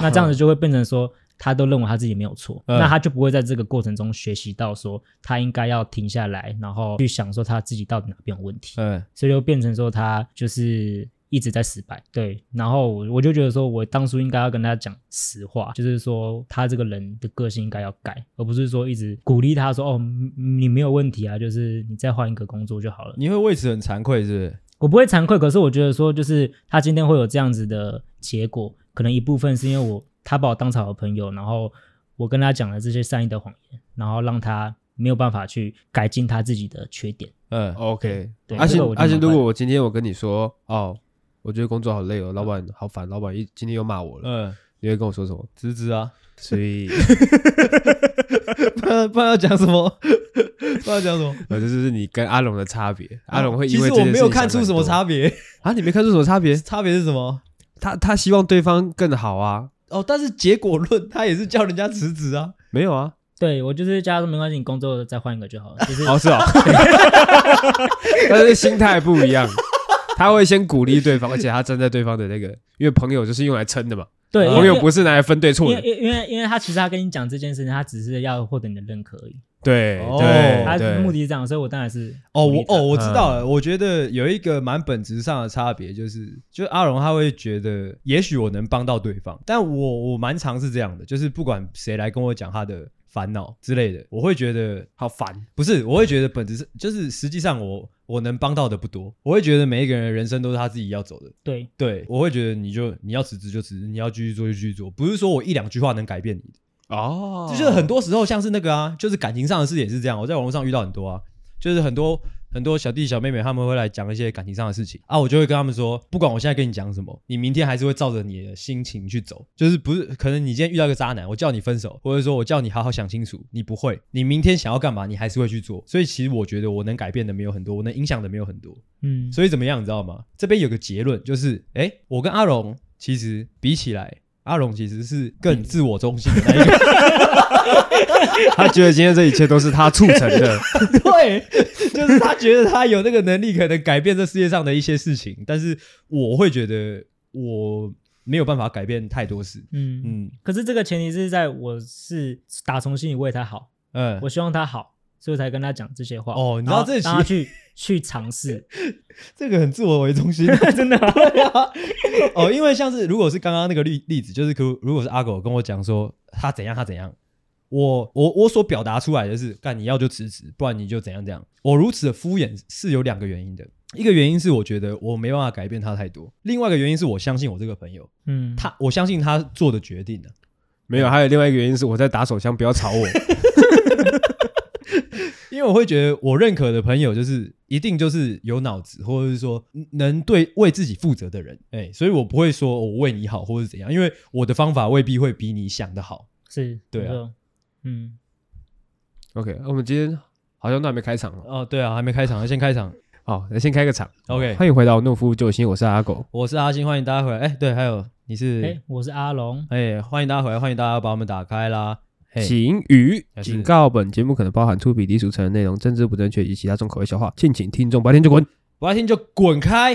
那这样子就会变成说，他都认为他自己没有错，嗯、那他就不会在这个过程中学习到说，他应该要停下来，然后去想说他自己到底哪边有问题，嗯，所以就变成说他就是。一直在失败，对，然后我就觉得说，我当初应该要跟他讲实话，就是说他这个人的个性应该要改，而不是说一直鼓励他说，哦，你没有问题啊，就是你再换一个工作就好了。你会为此很惭愧，是不是？我不会惭愧，可是我觉得说，就是他今天会有这样子的结果，可能一部分是因为我他把我当成好朋友，然后我跟他讲了这些善意的谎言，然后让他没有办法去改进他自己的缺点。嗯，OK，对。而且而且，如果我今天我跟你说，哦。我觉得工作好累哦，老板好烦，老板一今天又骂我了。嗯，你会跟我说什么？辞职啊！所以，不知道不知道要讲什么，不知道讲什么。呃，这就是你跟阿龙的差别。阿龙会因为其实我没有看出什么差别啊，你没看出什么差别？差别是什么？他他希望对方更好啊。哦，但是结果论，他也是叫人家辞职啊。没有啊，对我就是叫他说没关系，你工作再换一个就好了。就是 哦，是哦，但是心态不一样。他会先鼓励对方，而且他站在对方的那个，因为朋友就是用来撑的嘛。对，朋友不是拿来分对错的。因为因为因为他其实他跟你讲这件事情，他只是要获得你的认可而已。对对，他目的是这样，所以我当然是哦，我哦，我知道了。我觉得有一个蛮本质上的差别，就是就阿荣他会觉得，也许我能帮到对方，但我我蛮常是这样的，就是不管谁来跟我讲他的。烦恼之类的，我会觉得好烦。不是，我会觉得本质是，就是实际上我我能帮到的不多。我会觉得每一个人的人生都是他自己要走的。对对，我会觉得你就你要辞职就辞职，你要继续做就继续做，不是说我一两句话能改变你的。哦，就是很多时候像是那个啊，就是感情上的事也是这样。我在网络上遇到很多啊，就是很多。很多小弟小妹妹他们会来讲一些感情上的事情啊，我就会跟他们说，不管我现在跟你讲什么，你明天还是会照着你的心情去走，就是不是可能你今天遇到一个渣男，我叫你分手，或者说我叫你好好想清楚，你不会，你明天想要干嘛，你还是会去做。所以其实我觉得我能改变的没有很多，我能影响的没有很多。嗯，所以怎么样，你知道吗？这边有个结论，就是哎，我跟阿荣其实比起来。阿龙其实是更自我中心的那一个，他觉得今天这一切都是他促成的，对，就是他觉得他有那个能力可能改变这世界上的一些事情，但是我会觉得我没有办法改变太多事，嗯。嗯，可是这个前提是在我是打从心里为他好，嗯，我希望他好。所以才跟他讲这些话。哦，你知道这让他去去尝试，这个很自我为中心，真的啊。哦，因为像是如果是刚刚那个例例子，就是如如果是阿狗跟我讲说他怎样他怎样，我我我所表达出来的是，干你要就辞职，不然你就怎样怎样。我如此的敷衍是有两个原因的，一个原因是我觉得我没办法改变他太多，另外一个原因是我相信我这个朋友，嗯，他我相信他做的决定的，没有，还有另外一个原因是我在打手枪，不要吵我。因为我会觉得，我认可的朋友就是一定就是有脑子，或者是说能对为自己负责的人。哎，所以我不会说我为你好，或者是怎样，因为我的方法未必会比你想的好。是，对啊，嗯，OK，我们今天好像都还没开场哦。对啊，还没开场，先开场。好，那先开个场。OK，欢迎回到诺夫救星，我是阿狗，我是阿星，欢迎大家回来。哎，对，还有你是，哎，我是阿龙。哎，欢迎大家回来，欢迎大家把我们打开啦。警语：警告，本节目可能包含粗鄙、低俗、成人内容、政治不正确以及其他重口味笑话，敬请听众不爱听就滚，不爱听就滚开。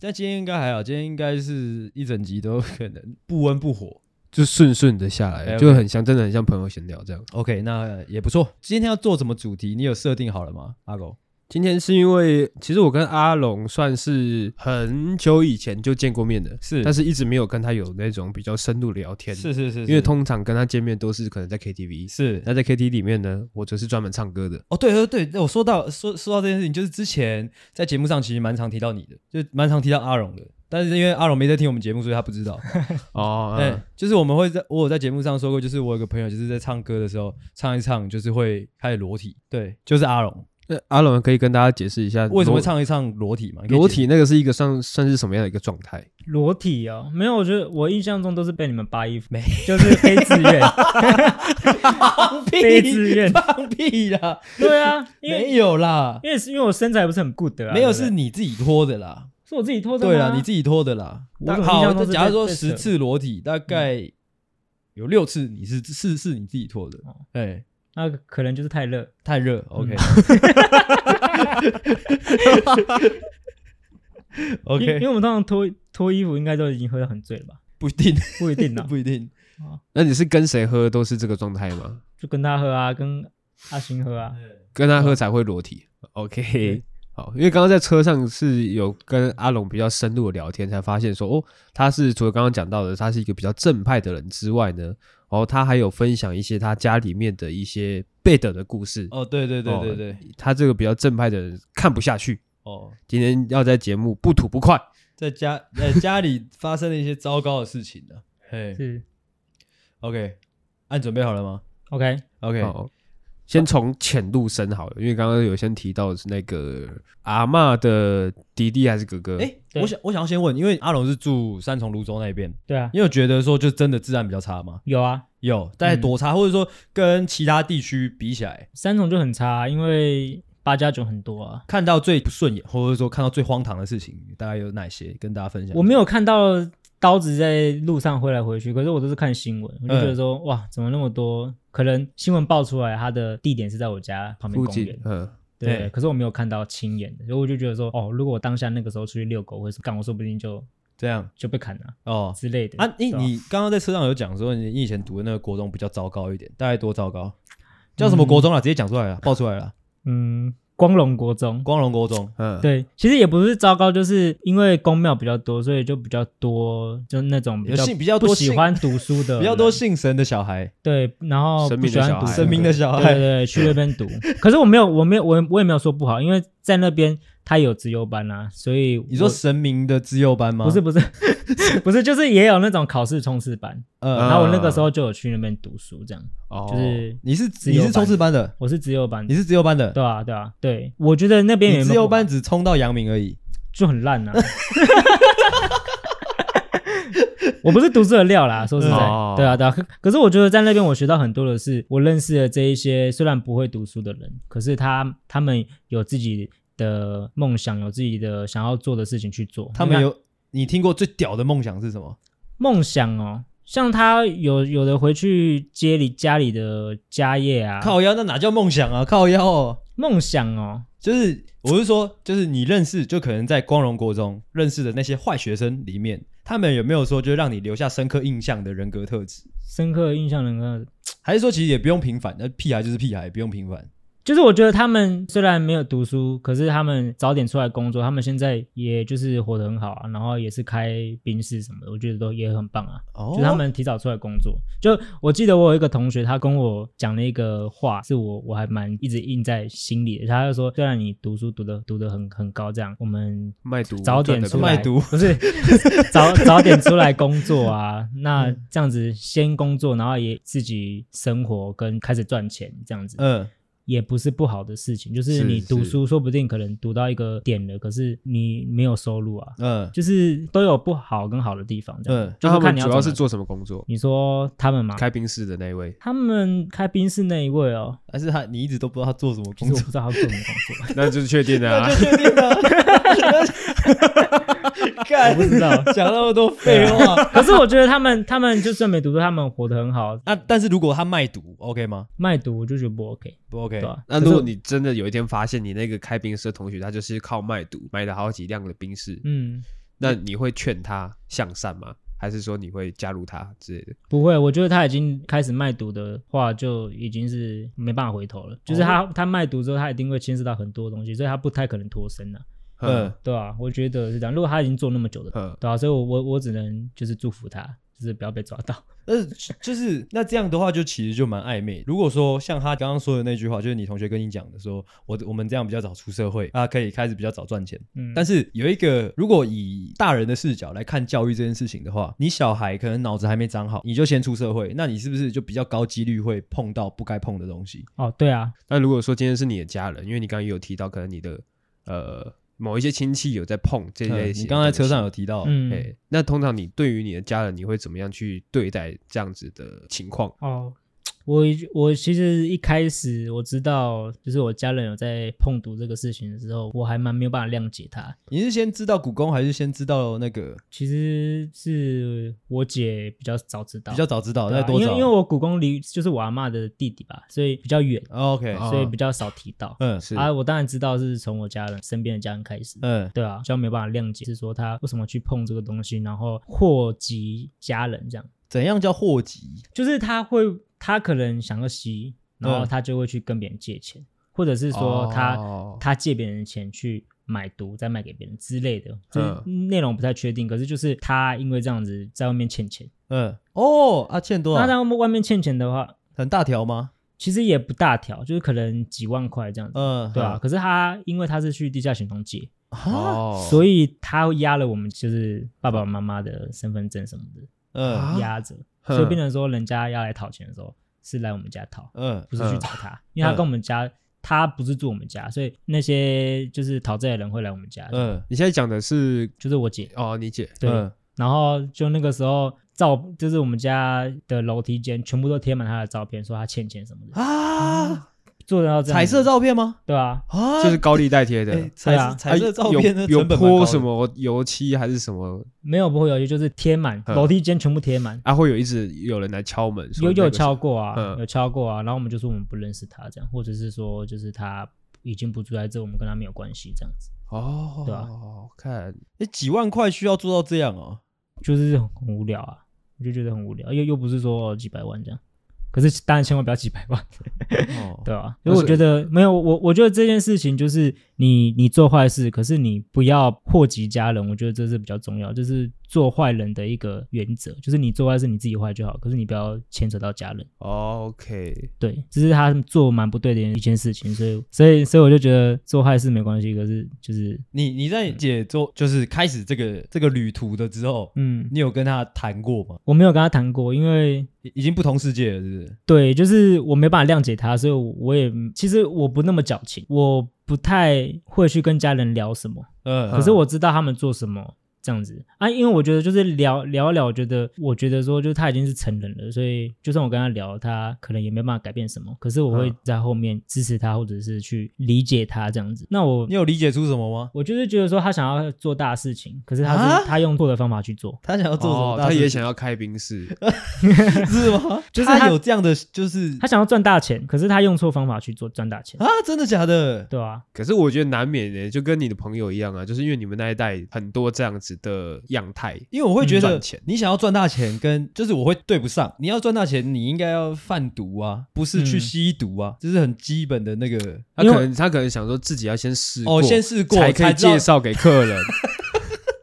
但今天应该还好，今天应该是一整集都可能不温不火，就顺顺的下来，就很像，真的很像朋友闲聊这样。OK，那也不错。今天要做什么主题？你有设定好了吗，阿狗？今天是因为，其实我跟阿龙算是很久以前就见过面的，是，但是一直没有跟他有那种比较深入聊天，是是是，因为通常跟他见面都是可能在 KTV，是，那在 KTV 里面呢，我则是专门唱歌的。哦，对对对，我说到说说到这件事情，就是之前在节目上其实蛮常提到你的，就蛮常提到阿龙的，但是因为阿龙没在听我们节目，所以他不知道。哦，对，就是我们会在，我有在节目上说过，就是我有个朋友就是在唱歌的时候唱一唱，就是会开始裸体，对，就是阿龙。那阿龙可以跟大家解释一下为什么会唱一唱裸体嘛？裸体那个是一个算算是什么样的一个状态？裸体哦，没有，我觉得我印象中都是被你们扒衣服，没，就是非自愿，放屁，非自愿，放屁啦！对啊，没有啦，因为是因为我身材不是很 good 啊，没有，是你自己脱的啦，是我自己脱的，对啊，你自己脱的啦。好，假如说十次裸体，大概有六次你是是是你自己脱的，哎。那可能就是太热，太热。OK，OK，因为我们通常脱脱衣服，应该都已经喝得很醉了吧？不一定，不一定呢，不一定。那你是跟谁喝都是这个状态吗？就跟他喝啊，跟阿星喝啊，跟他喝才会裸体。OK，好，因为刚刚在车上是有跟阿龙比较深入的聊天，才发现说，哦，他是除了刚刚讲到的，他是一个比较正派的人之外呢。哦，他还有分享一些他家里面的一些背德的故事。哦，对对对对对，他这个比较正派的人看不下去。哦，今天要在节目不吐不快，在家在家里发生了一些糟糕的事情呢。嘿，是。OK，按准备好了吗？OK OK，好，先从浅入深好了，因为刚刚有先提到的是那个阿嬷的弟弟还是哥哥？哎，我想我想要先问，因为阿龙是住三重泸州那边，对啊，你有觉得说就真的治安比较差吗？有啊，有，但是多差，或者说跟其他地区比起来，三重就很差，因为八加九很多啊。看到最不顺眼，或者说看到最荒唐的事情，大概有哪些跟大家分享？我没有看到刀子在路上挥来挥去，可是我都是看新闻，我就觉得说哇，怎么那么多？可能新闻爆出来，他的地点是在我家旁边公园，嗯。对，对，可是我没有看到亲眼的，所以我就觉得说，哦，如果我当下那个时候出去遛狗，或是干，我说不定就这样就被砍了哦之类的。啊，你吧你刚刚在车上有讲说，你以前读的那个国中比较糟糕一点，大概多糟糕？叫什么国中啊？嗯、直接讲出来了，爆出来了。嗯。光荣国中，光荣国中，嗯，对，其实也不是糟糕，就是因为宫庙比较多，所以就比较多，就那种比较比较多不喜欢读书的，比较多信神的小孩，对，然后不喜欢读神明的小孩，对对对，去那边读。可是我没有，我没有，我我也没有说不好，因为在那边。他有资优班啊，所以你说神明的资优班吗？不是不是 不是，就是也有那种考试冲刺班。呃，然后我那个时候就有去那边读书，这样。哦，就是你是你是冲刺班的，我是资优班，你是资优班的，对啊对啊对。我觉得那边资优班只冲到阳明而已，就很烂啊。我不是读书的料啦，说实在，对啊对啊。可可是我觉得在那边我学到很多的是，我认识的这一些虽然不会读书的人，可是他他们有自己。的梦想，有自己的想要做的事情去做。他们有，你听过最屌的梦想是什么？梦想哦，像他有有的回去接里家里的家业啊。靠腰，那哪叫梦想啊？靠腰哦，梦想哦，就是我是说，就是你认识，就可能在光荣国中认识的那些坏学生里面，他们有没有说，就让你留下深刻印象的人格特质？深刻印象人格，还是说其实也不用平凡？那屁孩就是屁孩，不用平凡。就是我觉得他们虽然没有读书，可是他们早点出来工作，他们现在也就是活得很好啊，然后也是开宾士什么的，我觉得都也很棒啊。哦，就他们提早出来工作，就我记得我有一个同学，他跟我讲了一个话，是我我还蛮一直印在心里的。他就说，虽然你读书读的读的很很高，这样我们卖读早点出来卖读 不是早早点出来工作啊，那这样子先工作，然后也自己生活跟开始赚钱这样子。嗯。也不是不好的事情，就是你读书说不定可能读到一个点了，可是你没有收入啊，嗯，就是都有不好跟好的地方，这样，嗯，就是看你主要是做什么工作？你说他们吗？开宾室的那一位，他们开宾室那一位哦，但是他？你一直都不知道他做什么工作？我不知道他做什么工作，那就是确定的啊，确定的。我不知道，讲那么多废话。可是我觉得他们，他们就算没读书，他们活得很好。那但是如果他卖毒，OK 吗？卖毒我就觉得不 OK，不 OK。对吧？那如果你真的有一天发现你那个开宾室的同学，他就是靠卖毒买了好几辆的宾士，嗯，那你会劝他向善吗？还是说你会加入他之类的？不会，我觉得他已经开始卖毒的话，就已经是没办法回头了。就是他他卖毒之后，他一定会牵涉到很多东西，所以他不太可能脱身了。嗯，对啊，我觉得是这样。如果他已经做那么久了，嗯，对啊，所以我我我只能就是祝福他，就是不要被抓到。呃，就是那这样的话，就其实就蛮暧昧。如果说像他刚刚说的那句话，就是你同学跟你讲的说，我我们这样比较早出社会，啊可以开始比较早赚钱。嗯，但是有一个，如果以大人的视角来看教育这件事情的话，你小孩可能脑子还没长好，你就先出社会，那你是不是就比较高几率会碰到不该碰的东西？哦，对啊。那如果说今天是你的家人，因为你刚刚也有提到，可能你的呃。某一些亲戚有在碰这些，你刚才车上有提到，嗯，哎，那通常你对于你的家人，你会怎么样去对待这样子的情况？哦。我我其实一开始我知道，就是我家人有在碰毒这个事情的时候，我还蛮没有办法谅解他。你是先知道股肱，还是先知道那个？其实是我姐比较早知道，比较早知道，那多早？因为因为我股肱离就是我阿嬷的弟弟吧，所以比较远。OK，所以比较少提到。嗯，是啊，我当然知道是从我家人身边的家人开始。嗯，对啊，比较没有办法谅解，是说他为什么去碰这个东西，然后祸及家人这样。怎样叫祸及？就是他会。他可能想要吸，然后他就会去跟别人借钱，嗯、或者是说他、哦、他借别人的钱去买毒，再卖给别人之类的。这内容不太确定，可是就是他因为这样子在外面欠钱。嗯，哦，啊，欠多少？他在外面欠钱的话，很大条吗？其实也不大条，就是可能几万块这样子。嗯，对啊。嗯、可是他因为他是去地下钱庄借，哦，所以他压了我们就是爸爸妈妈的身份证什么的，嗯，压着。所以变成说，人家要来讨钱的时候，是来我们家讨，嗯，不是去找他，因为他跟我们家，他不是住我们家，所以那些就是讨债的人会来我们家。嗯，你现在讲的是就是我姐。哦，你姐。对，然后就那个时候照，就是我们家的楼梯间全部都贴满他的照片，说他欠钱什么的。啊。做得到这样？彩色照片吗？对啊，就是高利贷贴的。彩啊彩色照片有泼什么油漆还是什么？没有泼油漆，就是贴满楼梯间全部贴满。啊，会有一直有人来敲门，有有敲过啊，有敲过啊。然后我们就说我们不认识他这样，或者是说就是他已经不住在这，我们跟他没有关系这样子。哦，对啊，看，哎，几万块需要做到这样哦，就是很无聊啊，我就觉得很无聊，又又不是说几百万这样。可是当然千万不要几百万，哦、对吧、啊？因为我觉得没有我，我觉得这件事情就是你你做坏事，可是你不要祸及家人，我觉得这是比较重要，就是。做坏人的一个原则就是你做坏事你自己坏就好，可是你不要牵扯到家人。OK，对，这是他做蛮不对的一件事情，所以所以所以我就觉得做坏事没关系，可是就是你你在解做就是开始这个这个旅途的之后，嗯，你有跟他谈过吗？我没有跟他谈过，因为已经不同世界了，是不是？对，就是我没办法谅解他，所以我也其实我不那么矫情，我不太会去跟家人聊什么，嗯，可是我知道他们做什么。这样子啊，因为我觉得就是聊聊一聊，我觉得我觉得说，就是他已经是成人了，所以就算我跟他聊，他可能也没办法改变什么。可是我会在后面支持他，或者是去理解他这样子。那我你有理解出什么吗？我就是觉得说他想要做大事情，可是他是、啊、他用错的方法去做。他想要做什么、哦？他也想要开宾士，是吗？就是他，他有这样的，就是他想要赚大钱，可是他用错方法去做赚大钱啊！真的假的？对啊。可是我觉得难免的，就跟你的朋友一样啊，就是因为你们那一代很多这样子的样态，因为我会觉得你想要赚大钱，跟就是我会对不上。你要赚大钱，你应该要贩毒啊，不是去吸毒啊，这是很基本的那个。他可能他可能想说自己要先试过，哦，先试过才可以介绍给客人。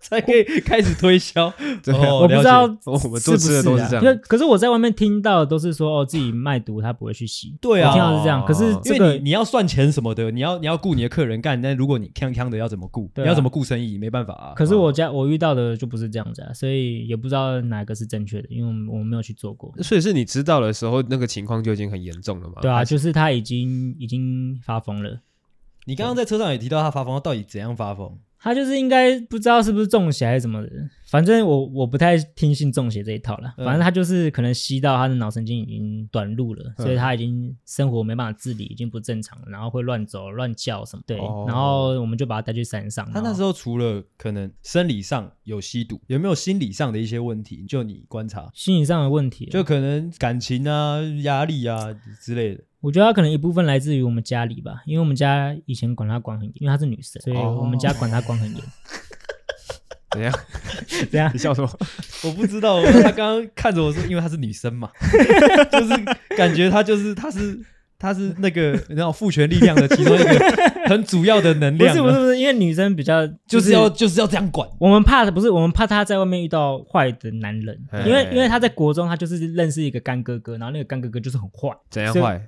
才可以开始推销。哦，我不知道我们做吃的都是这样。可是我在外面听到的都是说，哦，自己卖毒，他不会去吸。对啊，听到是这样。可是因为你你要算钱什么的，你要你要顾你的客人干，但如果你锵锵的要怎么顾？你要怎么顾生意？没办法啊。可是我家我遇到的就不是这样子啊，所以也不知道哪个是正确的，因为我们没有去做过。所以是你知道的时候，那个情况就已经很严重了嘛？对啊，就是他已经已经发疯了。你刚刚在车上也提到他发疯，他到底怎样发疯？他就是应该不知道是不是中邪还是什么的，反正我我不太听信中邪这一套了。反正他就是可能吸到他的脑神经已经短路了，嗯、所以他已经生活没办法自理，已经不正常了，然后会乱走、乱叫什么。对，哦、然后我们就把他带去山上。他那时候除了可能生理上有吸毒，有没有心理上的一些问题？就你观察，心理上的问题，就可能感情啊、压力啊之类的。我觉得他可能一部分来自于我们家里吧，因为我们家以前管他管很严，因为她是女生，所以我们家管他管很严。怎样？怎样？你笑什么？我不知道。他刚刚看着我说，因为她是女生嘛，就是感觉她就是她是她是那个然后父权力量的其中一个很主要的能量。不是不是不是，因为女生比较就是、就是要就是要这样管。我们怕的不是我们怕她在外面遇到坏的男人，因为因为她在国中，她就是认识一个干哥哥，然后那个干哥哥就是很坏。怎样坏？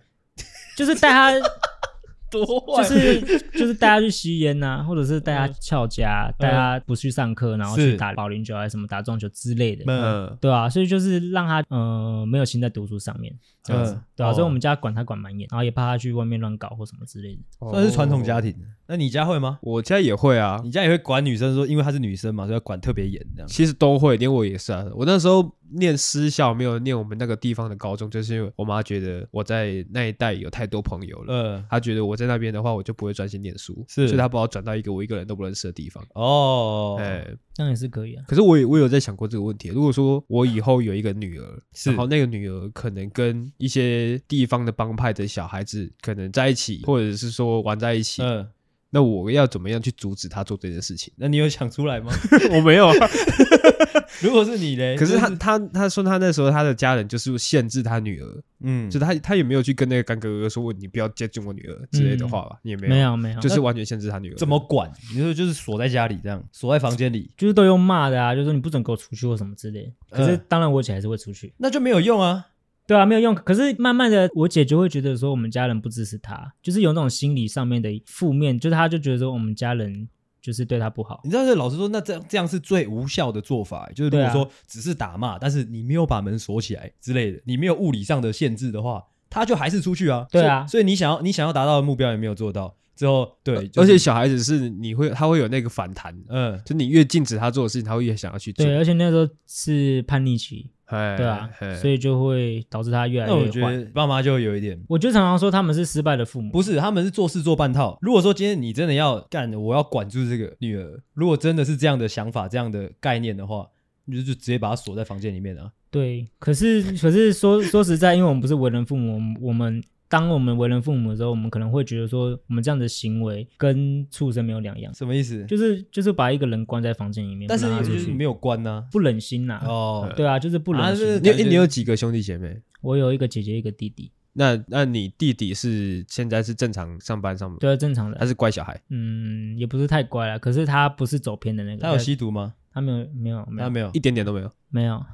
就是带他 多坏，就是就是带他去吸烟呐，或者是带他翘家，带他不去上课，然后去打保龄球还是什么打撞球之类的，嗯，对啊，所以就是让他嗯没有心在读书上面，这样子，对啊，所以我们家管他管蛮严，然后也怕他去外面乱搞或什么之类的，算是传统家庭。那你家会吗？我家也会啊，你家也会管女生，说因为她是女生嘛，所以要管特别严这样。其实都会，连我也是啊。我那时候。念私校没有念我们那个地方的高中，就是因为我妈觉得我在那一带有太多朋友了，嗯，她觉得我在那边的话，我就不会专心念书，是，所以她把我转到一个我一个人都不认识的地方。哦，哎，那也是可以啊。可是我也我有在想过这个问题，如果说我以后有一个女儿，是，然后那个女儿可能跟一些地方的帮派的小孩子可能在一起，或者是说玩在一起，嗯。那我要怎么样去阻止他做这件事情？那你有想出来吗？我没有。如果是你嘞？可是他他他说他那时候他的家人就是限制他女儿，嗯，就他他也没有去跟那个干哥哥说你不要接近我女儿之类的话吧？也没有没有没有，就是完全限制他女儿。怎么管？你说就是锁在家里这样，锁在房间里，就是都用骂的啊，就是说你不准给我出去或什么之类。可是当然我姐还是会出去，那就没有用啊。对啊，没有用。可是慢慢的，我姐就会觉得说，我们家人不支持她，就是有那种心理上面的负面，就是她就觉得说，我们家人就是对她不好。你知道，这老实说，那这样这样是最无效的做法。就是如果说只是打骂，但是你没有把门锁起来之类的，你没有物理上的限制的话，他就还是出去啊。对啊，所以你想要你想要达到的目标也没有做到。之后对，而且小孩子是你会他会有那个反弹，嗯，就你越禁止他做的事情，他会越想要去做。对，而且那时候是叛逆期。对啊，所以就会导致他越来越坏。那我觉得爸妈就有一点，我就常常说他们是失败的父母，不是，他们是做事做半套。如果说今天你真的要干，我要管住这个女儿，如果真的是这样的想法、这样的概念的话，你就就直接把她锁在房间里面啊。对，可是可是说说实在，因为我们不是为人父母，我们。当我们为人父母的时候，我们可能会觉得说，我们这样的行为跟畜生没有两样。什么意思？就是就是把一个人关在房间里面，但是就是没有关呢，不忍心呐。哦，对啊，就是不忍心。你你有几个兄弟姐妹？我有一个姐姐，一个弟弟。那那你弟弟是现在是正常上班上班？对，正常的。他是乖小孩？嗯，也不是太乖了，可是他不是走偏的那个。他有吸毒吗？他没有，没有，没有，没有，一点点都没有，没有。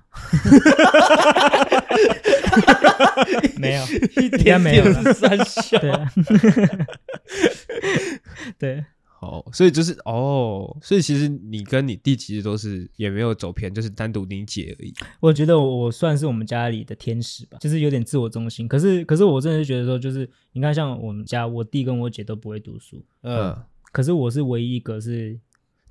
没有，一点没有是三小。对，好，所以就是哦，所以其实你跟你弟其实都是也没有走偏，就是单独你姐而已。我觉得我算是我们家里的天使吧，就是有点自我中心。可是，可是我真的是觉得说，就是你看，像我们家，我弟跟我姐都不会读书，嗯，可是我是唯一一个是。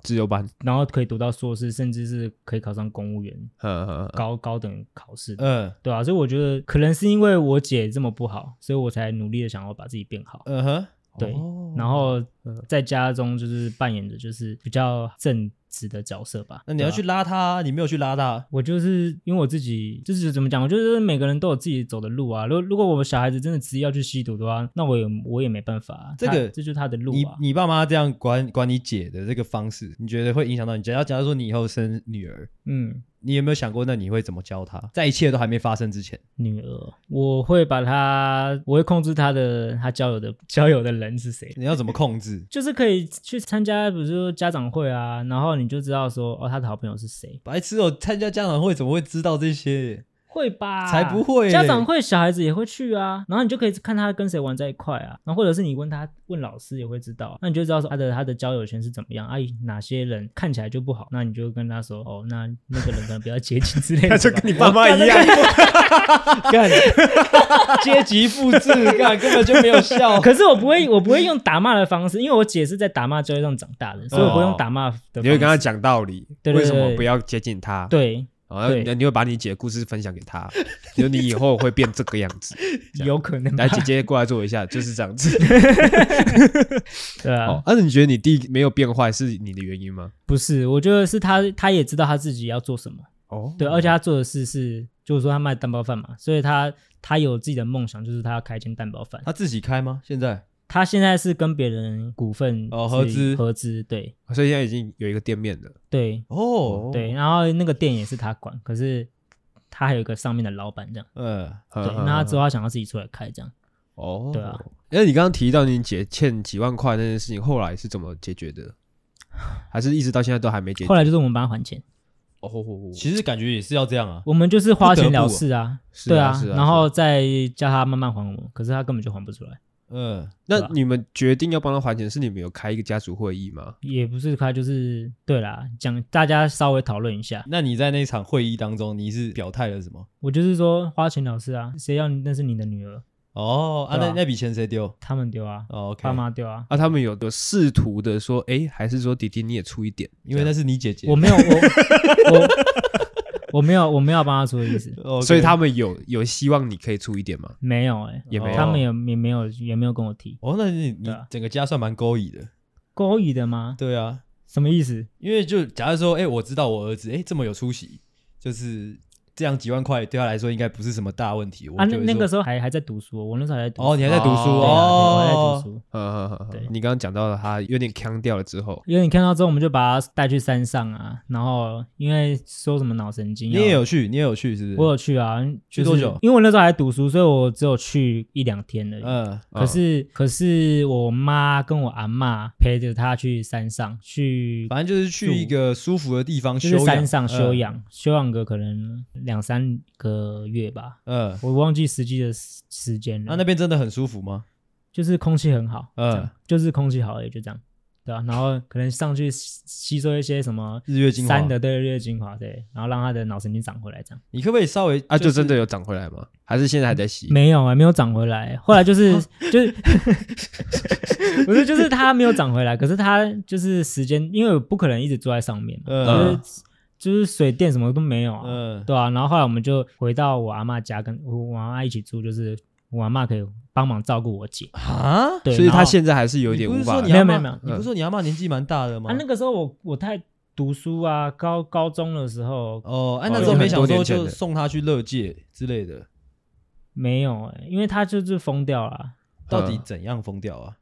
自由班，然后可以读到硕士，甚至是可以考上公务员，呵呵高高等考试，嗯，对啊，所以我觉得可能是因为我姐这么不好，所以我才努力的想要把自己变好，嗯哼，对，哦、然后在家中就是扮演的就是比较正。值的角色吧，那你要去拉他，你没有去拉他。我就是因为我自己就是怎么讲，我就是每个人都有自己走的路啊。如果如果我小孩子真的执意要去吸毒的话，那我也我也没办法。这个这就是他的路啊。你你爸妈这样管管你姐的这个方式，你觉得会影响到你？假如假如说你以后生女儿，嗯，你有没有想过，那你会怎么教他？在一切都还没发生之前，女儿，我会把他，我会控制他的，他交友的交友的人是谁？你要怎么控制？就是可以去参加，比如说家长会啊，然后你就知道说，哦，他的好朋友是谁。白痴哦，参加家长会怎么会知道这些？会吧，才不会！家长会小孩子也会去啊，然后你就可以看他跟谁玩在一块啊，然后或者是你问他问老师也会知道，那你就知道说他的他的交友圈是怎么样，阿、啊、姨哪些人看起来就不好，那你就跟他说哦，那那个人可能比较接近之类的，他就跟你爸妈一样，干。阶级复制，干根本就没有效。可是我不会，我不会用打骂的方式，因为我姐是在打骂教育上长大的，所以我不会用打骂的方式。你会跟他讲道理，对对对对，为什么不要接近他？对。然后你会把你姐的故事分享给他，就你以后会变这个样子，有可能。来，姐姐过来坐一下，就是这样子。对啊。哦，那你觉得你弟没有变坏是你的原因吗？不是，我觉得是他，他也知道他自己要做什么。哦，对，而且他做的事是，就是说他卖蛋包饭嘛，所以他他有自己的梦想，就是他要开一间蛋包饭。他自己开吗？现在？他现在是跟别人股份哦合资合资，对，所以现在已经有一个店面了。对，哦，对，然后那个店也是他管，可是他还有一个上面的老板这样。嗯，对，那他之后他想要自己出来开这样。哦，对啊。那你刚刚提到你姐欠几万块那件事情，后来是怎么解决的？还是一直到现在都还没解决？后来就是我们帮他还钱。哦，其实感觉也是要这样啊。我们就是花钱了事啊，对啊，然后再叫他慢慢还我们，可是他根本就还不出来。嗯，那你们决定要帮他还钱，是你们有开一个家族会议吗？也不是开，就是对啦，讲大家稍微讨论一下。那你在那场会议当中，你是表态了什么？我就是说花钱了事啊，谁要那是你的女儿哦啊，那那笔钱谁丢？他们丢啊，哦，爸妈丢啊。啊，他们有的试图的说，哎，还是说弟弟你也出一点，因为那是你姐姐。我没有，我 我。我没有，我没有帮他出的意思，okay. 所以他们有有希望你可以出一点吗？没有、欸，哎，也没有，他们也也没有，也没有跟我提。哦，那你你整个家算蛮勾引的，勾引的吗？对啊，什么意思？因为就假如说，哎、欸，我知道我儿子，哎、欸，这么有出息，就是。这样几万块对他来说应该不是什么大问题。啊，那那个时候还还在读书，我那时候还在读书。哦，你还在读书哦，我还在读书。嗯嗯嗯，对，你刚刚讲到了他有点腔掉了之后，有点腔掉之后，我们就把他带去山上啊。然后因为说什么脑神经，你也有去，你也有去，是不是？我有去啊。去多久？因为我那时候还在读书，所以我只有去一两天而已。嗯。可是可是我妈跟我阿嬷陪着他去山上去，反正就是去一个舒服的地方，就是山上休养，休养个可能两三。个月吧，嗯，我忘记实际的时间了。那那边真的很舒服吗？就是空气很好，嗯，就是空气好而已，就这样，对吧？然后可能上去吸收一些什么日月精华，三的对日月精华，对，然后让他的脑神经长回来，这样。你可不可以稍微啊？就真的有长回来吗？还是现在还在吸？没有啊，没有长回来。后来就是就是，不是就是他没有长回来，可是他就是时间，因为我不可能一直坐在上面，嗯。就是水电什么都没有啊，嗯，对啊，然后后来我们就回到我阿妈家，跟我阿妈一起住，就是我阿妈可以帮忙照顾我姐啊，对，所以她现在还是有一点无法。没有没有没有，你不是说你阿妈年纪蛮大的吗？啊，那个时候我我太读书啊，高高中的时候哦，哎，那时候没想说就送她去乐界之类的，没有哎，因为她就是疯掉了。到底怎样疯掉啊？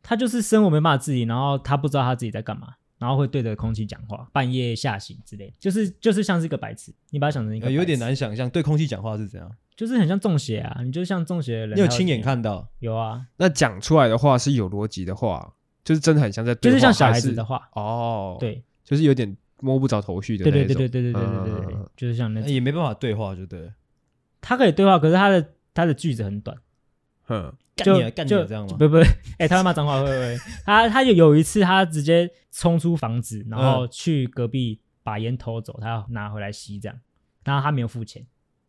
她就是生活没办法自理，然后她不知道她自己在干嘛。然后会对着空气讲话，半夜吓醒之类，就是就是像是一个白痴，你把它想成一个、呃，有点难想象对空气讲话是怎样，就是很像中邪啊，你就像中邪的人，你有亲眼看到？有啊，那讲出来的话是有逻辑的话，就是真的很像在对话，就是像小孩子的话哦，对，就是有点摸不着头绪的那种，对对对对对对对对对对，嗯、就是像那种也没办法对话，就对，他可以对话，可是他的他的句子很短，哼。就干就这样吗？不不，哎、欸，他骂脏话会不会？他他就有一次，他直接冲出房子，然后去隔壁把烟偷走，他要拿回来吸，这样。然后他没有付钱。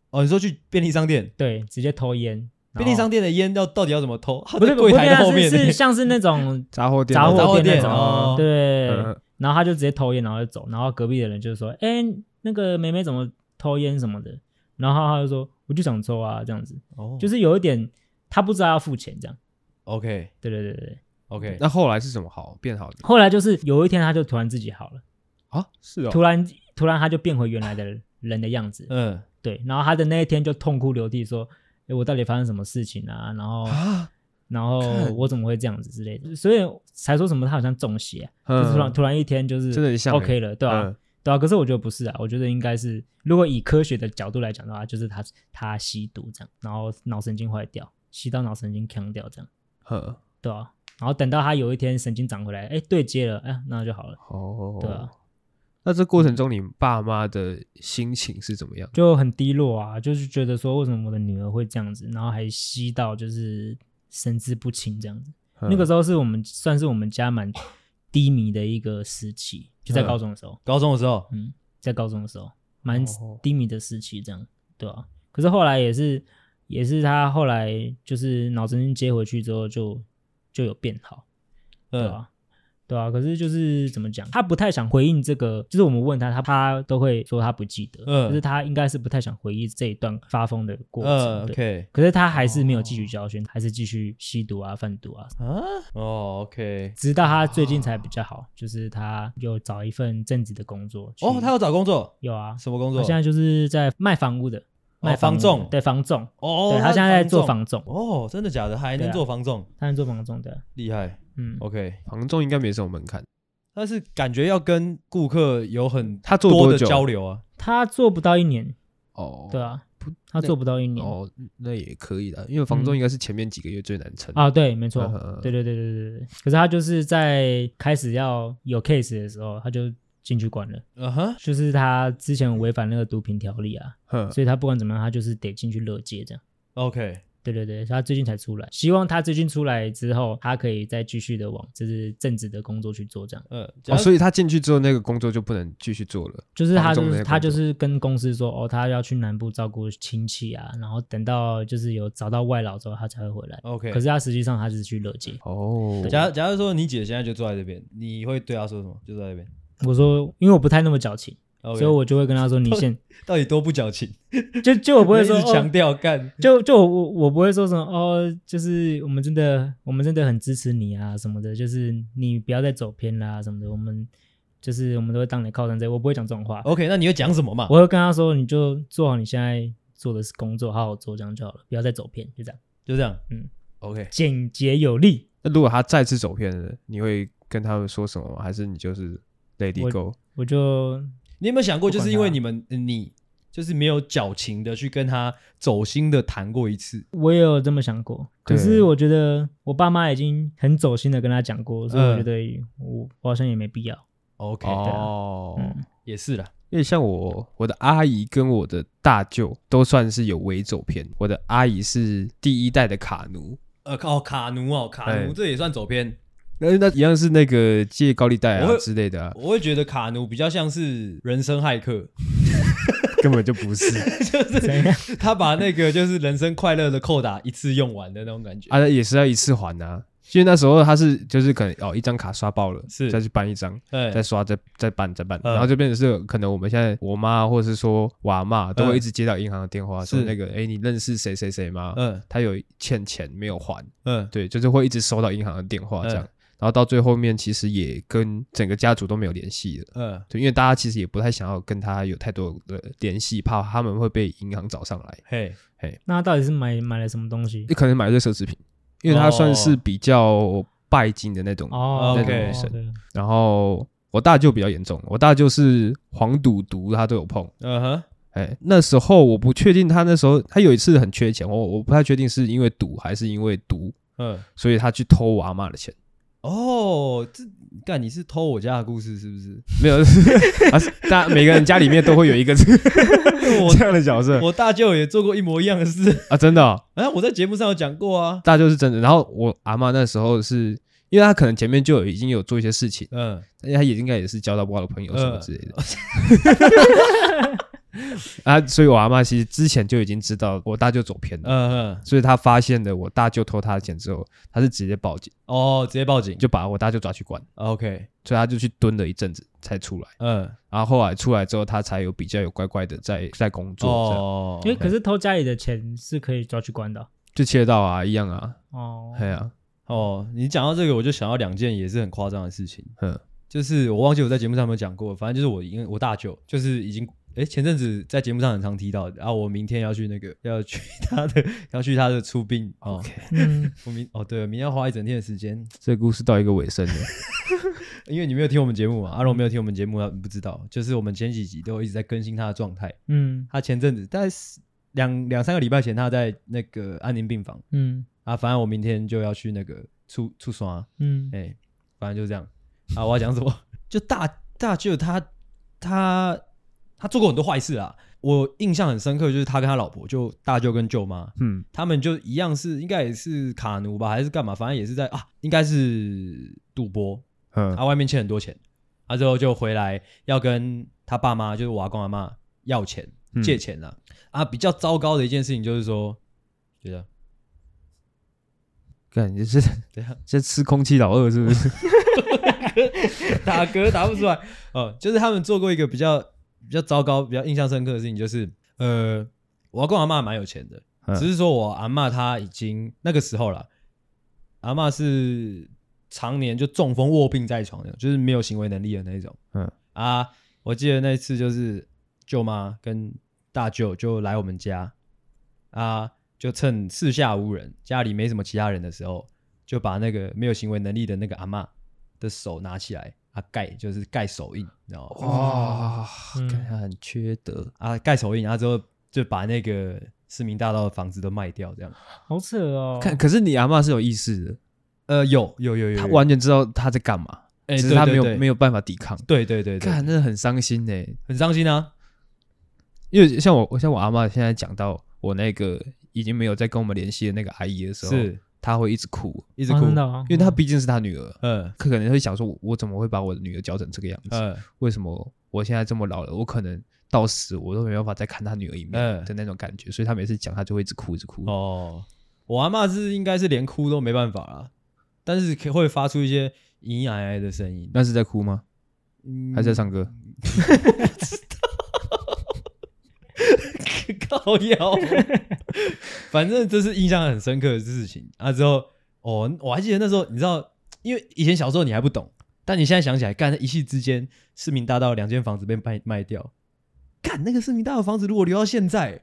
哦，你说去便利商店？对，直接偷烟。便利商店的烟要到底要怎么偷？不是柜台的后面是，是像是那种 杂货店，杂货店那种。哦、对。嗯、然后他就直接偷烟，然后就走。然后隔壁的人就说：“哎、欸，那个妹妹怎么偷烟什么的？”然后他就说：“我就想抽啊，这样子。”哦，就是有一点他不知道要付钱这样。OK，对对对对，OK。那后来是怎么好变好的？后来就是有一天，他就突然自己好了啊，是哦，突然突然他就变回原来的人的样子，嗯，对。然后他的那一天就痛哭流涕说：“哎，我到底发生什么事情啊？然后啊，然后我怎么会这样子之类的？所以才说什么他好像中邪，就是突然突然一天就是真的 OK 了，对吧？对啊，可是我觉得不是啊，我觉得应该是，如果以科学的角度来讲的话，就是他他吸毒这样，然后脑神经坏掉，吸到脑神经腔掉这样，呵，对啊，然后等到他有一天神经长回来，哎，对接了，哎，那就好了。哦，对啊，那这过程中你爸妈的心情是怎么样？就很低落啊，就是觉得说为什么我的女儿会这样子，然后还吸到就是神志不清这样子。那个时候是我们算是我们家蛮低迷的一个时期。就在高中的时候，嗯、高中的时候，嗯，在高中的时候，蛮低迷的时期，这样，对啊。可是后来也是，也是他后来就是脑神经接回去之后就，就就有变好，对啊。嗯对啊，可是就是怎么讲，他不太想回应这个，就是我们问他，他他都会说他不记得，嗯，可是他应该是不太想回忆这一段发疯的过程，嗯，OK，可是他还是没有继续教训，哦、还是继续吸毒啊、贩毒啊，啊，哦，OK，直到他最近才比较好，就是他有找一份正职的工作，哦，他有找工作，有啊，什么工作？他现在就是在卖房屋的。卖房仲，对房仲，哦，对他现在在做房仲，哦，真的假的？还能做房仲？他能做房仲的，厉害，嗯，OK，房仲应该没什么门槛，但是感觉要跟顾客有很他做多久交流啊？他做不到一年，哦，对啊，他做不到一年，哦，那也可以的，因为房仲应该是前面几个月最难撑啊，对，没错，对对对对对对，可是他就是在开始要有 case 的时候，他就。进去关了，嗯哼、uh，huh. 就是他之前违反那个毒品条例啊，Huh. 所以他不管怎么样，他就是得进去乐戒这样。OK，对对对，他最近才出来，希望他最近出来之后，他可以再继续的往就是正职的工作去做这样。嗯，哦，所以他进去之后，那个工作就不能继续做了。就是他就是他就是跟公司说，哦，他要去南部照顾亲戚啊，然后等到就是有找到外劳之后，他才会回来。OK，可是他实际上他就是去勒戒。哦，假假如说你姐现在就坐在这边，你会对他说什么？就坐在这边。我说，因为我不太那么矫情，Okay. 所以我就会跟他说：“你现 到底多不矫情？就就我不会说 强调干，就就我我不会说什么哦，就是我们真的我们真的很支持你啊什么的，就是你不要再走偏啦、啊、什么的，我们就是我们都会当你靠山这，我不会讲这种话。OK，那你会讲什么嘛？我会跟他说，你就做好你现在做的工作，好好做，这样就好了，不要再走偏，就这样，就这样。嗯，OK，简洁有力。那如果他再次走偏了，你会跟他们说什么吗？还是你就是？Lady Go，我，我就你有没有想过，就是因为你们你就是没有矫情的去跟他走心的谈过一次？我也有这么想过，可是我觉得我爸妈已经很走心的跟他讲过，所以我觉得我我好像也没必要。OK，哦，嗯，也是啦，因为像我我的阿姨跟我的大舅都算是有微走偏，我的阿姨是第一代的卡奴，呃，靠卡奴哦，卡奴这也算走偏。那那一样是那个借高利贷啊会之类的啊，我会觉得卡奴比较像是人生骇客，根本就不是，就是他把那个就是人生快乐的扣打一次用完的那种感觉。啊，也是要一次还啊。因为那时候他是就是可能哦一张卡刷爆了，是。再去办一张，对再刷再再办再办，然后就变成是可能我们现在我妈或者是说我阿嬷都会一直接到银行的电话，说那个哎你认识谁谁谁吗？嗯，他有欠钱没有还，嗯，对，就是会一直收到银行的电话这样。然后到最后面，其实也跟整个家族都没有联系了。嗯，对，因为大家其实也不太想要跟他有太多的联系，怕他们会被银行找上来。嘿，嘿，那他到底是买买了什么东西？你可能买了奢侈品，因为他算是比较拜金的那种哦那种女生。然后我大舅比较严重，我大舅是黄赌毒，他都有碰。嗯哼，哎，那时候我不确定他那时候他有一次很缺钱，我我不太确定是因为赌还是因为毒。嗯，所以他去偷我阿妈的钱。哦，这干你是偷我家的故事是不是？没有，啊，大家每个人家里面都会有一个 这样的角色。我大舅也做过一模一样的事啊，真的。哎，我在节目上有讲过啊，大舅是真的。然后我阿妈那时候是因为他可能前面就有已经有做一些事情，嗯，而且他也应该也是交到不好的朋友什么之类的。啊，所以我阿妈其实之前就已经知道我大舅走偏了，嗯嗯，所以他发现了我大舅偷他的钱之后，他是直接报警，哦，直接报警，就把我大舅抓去关，OK，所以他就去蹲了一阵子才出来，嗯，然后后来出来之后，他才有比较有乖乖的在在工作，哦，因为可是偷家里的钱是可以抓去关的，就切到啊，一样啊，哦，对啊，哦，你讲到这个，我就想到两件也是很夸张的事情，嗯，就是我忘记我在节目上有没有讲过，反正就是我因为我大舅就是已经。哎，前阵子在节目上很常提到，然后我明天要去那个，要去他的，要去他的出殡。OK，我明哦，对，明天要花一整天的时间。这个故事到一个尾声了。因为你没有听我们节目嘛，阿龙没有听我们节目，他不知道，就是我们前几集都一直在更新他的状态。嗯，他前阵子大概两两三个礼拜前，他在那个安宁病房。嗯，啊，反正我明天就要去那个出出刷。嗯，哎、欸，反正就这样。啊，我要讲什么？就大大舅他他他做过很多坏事啊。我印象很深刻，就是他跟他老婆，就大舅跟舅妈，嗯，他们就一样是应该也是卡奴吧，还是干嘛？反正也是在啊，应该是赌博，嗯，啊，外面欠很多钱，啊，之后就回来要跟他爸妈，就是我阿公阿妈要钱借钱了，嗯，啊，比较糟糕的一件事情就是说，觉得，感觉是怎样？这吃空气老二是不是？打嗝打不出来，哦，就是他们做过一个比较。比较糟糕、比较印象深刻的事情就是，呃，我阿公阿妈蛮有钱的，嗯、只是说我阿嬷她已经那个时候了，阿嬷是常年就中风卧病在床的，就是没有行为能力的那种。嗯啊，我记得那一次就是舅妈跟大舅就来我们家，啊，就趁四下无人，家里没什么其他人的时候，就把那个没有行为能力的那个阿嬷的手拿起来。啊，盖就是盖手印，你知道吗？哇，看他很缺德啊！盖手印，然后之后就把那个市民大道的房子都卖掉，这样好扯哦。看，可是你阿嬷是有意识的，呃，有有有有，他完全知道他在干嘛，只是他没有没有办法抵抗。对对对，看，真的很伤心呢，很伤心啊！因为像我，像我阿嬷现在讲到我那个已经没有再跟我们联系的那个阿姨的时候，是。他会一直哭，一直哭，因为他毕竟是他女儿。嗯，他可能会想说，我怎么会把我的女儿教成这个样子？嗯，为什么我现在这么老了，我可能到死我都没办法再看他女儿一面的那种感觉。所以他每次讲，他就会一直哭，一直哭。哦，我阿嬷是应该是连哭都没办法了，但是可会发出一些咿咿呀呀的声音。那是在哭吗？还是在唱歌？靠腰，反正这是印象很深刻的事情啊。之后哦，我还记得那时候，你知道，因为以前小时候你还不懂，但你现在想起来，干一夕之间，市民大道两间房子被卖卖掉，干那个市民大道房子如果留到现在，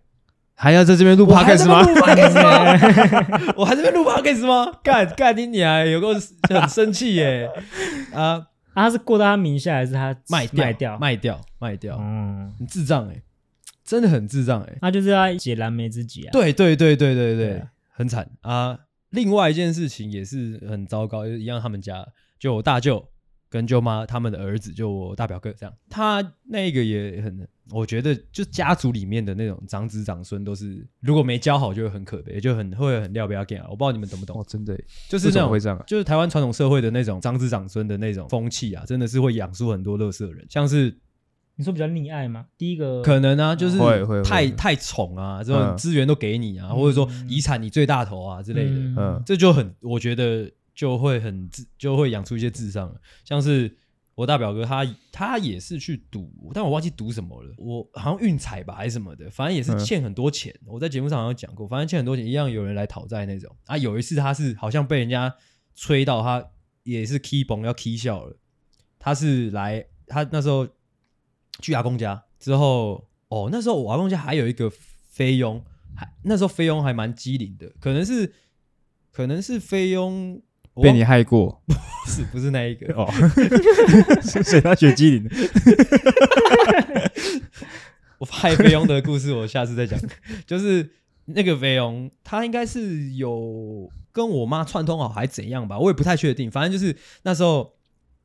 还要在这边录 podcast 吗？我还在这边录 podcast 吗？干干你娘，有个很生气耶 啊！他是过到他名下，还是他卖卖掉卖掉卖掉？嗯，很智障哎。真的很智障哎、欸，他就是在解燃眉之急啊！对对对对对对，很惨啊！另外一件事情也是很糟糕，就是一样，他们家就我大舅跟舅妈他们的儿子，就我大表哥这样，他那个也很，我觉得就家族里面的那种长子长孙都是，如果没教好就会很可悲，就很会很料不要给啊！我不知道你们懂不懂？哦，真的，就是那种会这样，就是台湾传统社会的那种长子长孙的那种风气啊，真的是会养出很多乐色人，像是。你说比较溺爱吗？第一个可能啊，就是太太宠啊，这种资源都给你啊，或者说遗产你最大头啊之类的，嗯，这就很，我觉得就会很自，就会养出一些智障。像是我大表哥他，他也是去赌，但我忘记赌什么了，我好像运彩吧还是什么的，反正也是欠很多钱。我在节目上好像讲过，反正欠很多钱，一样有人来讨债那种啊。有一次他是好像被人家吹到，他也是 key 崩要 key 笑了，他是来他那时候。去阿公家之后，哦，那时候我阿公家还有一个菲佣，还那时候菲佣还蛮机灵的，可能是可能是菲佣被你害过，不是不是那一个哦，所以他学机灵。我害菲佣的故事，我下次再讲。就是那个菲佣，他应该是有跟我妈串通好，还怎样吧，我也不太确定。反正就是那时候。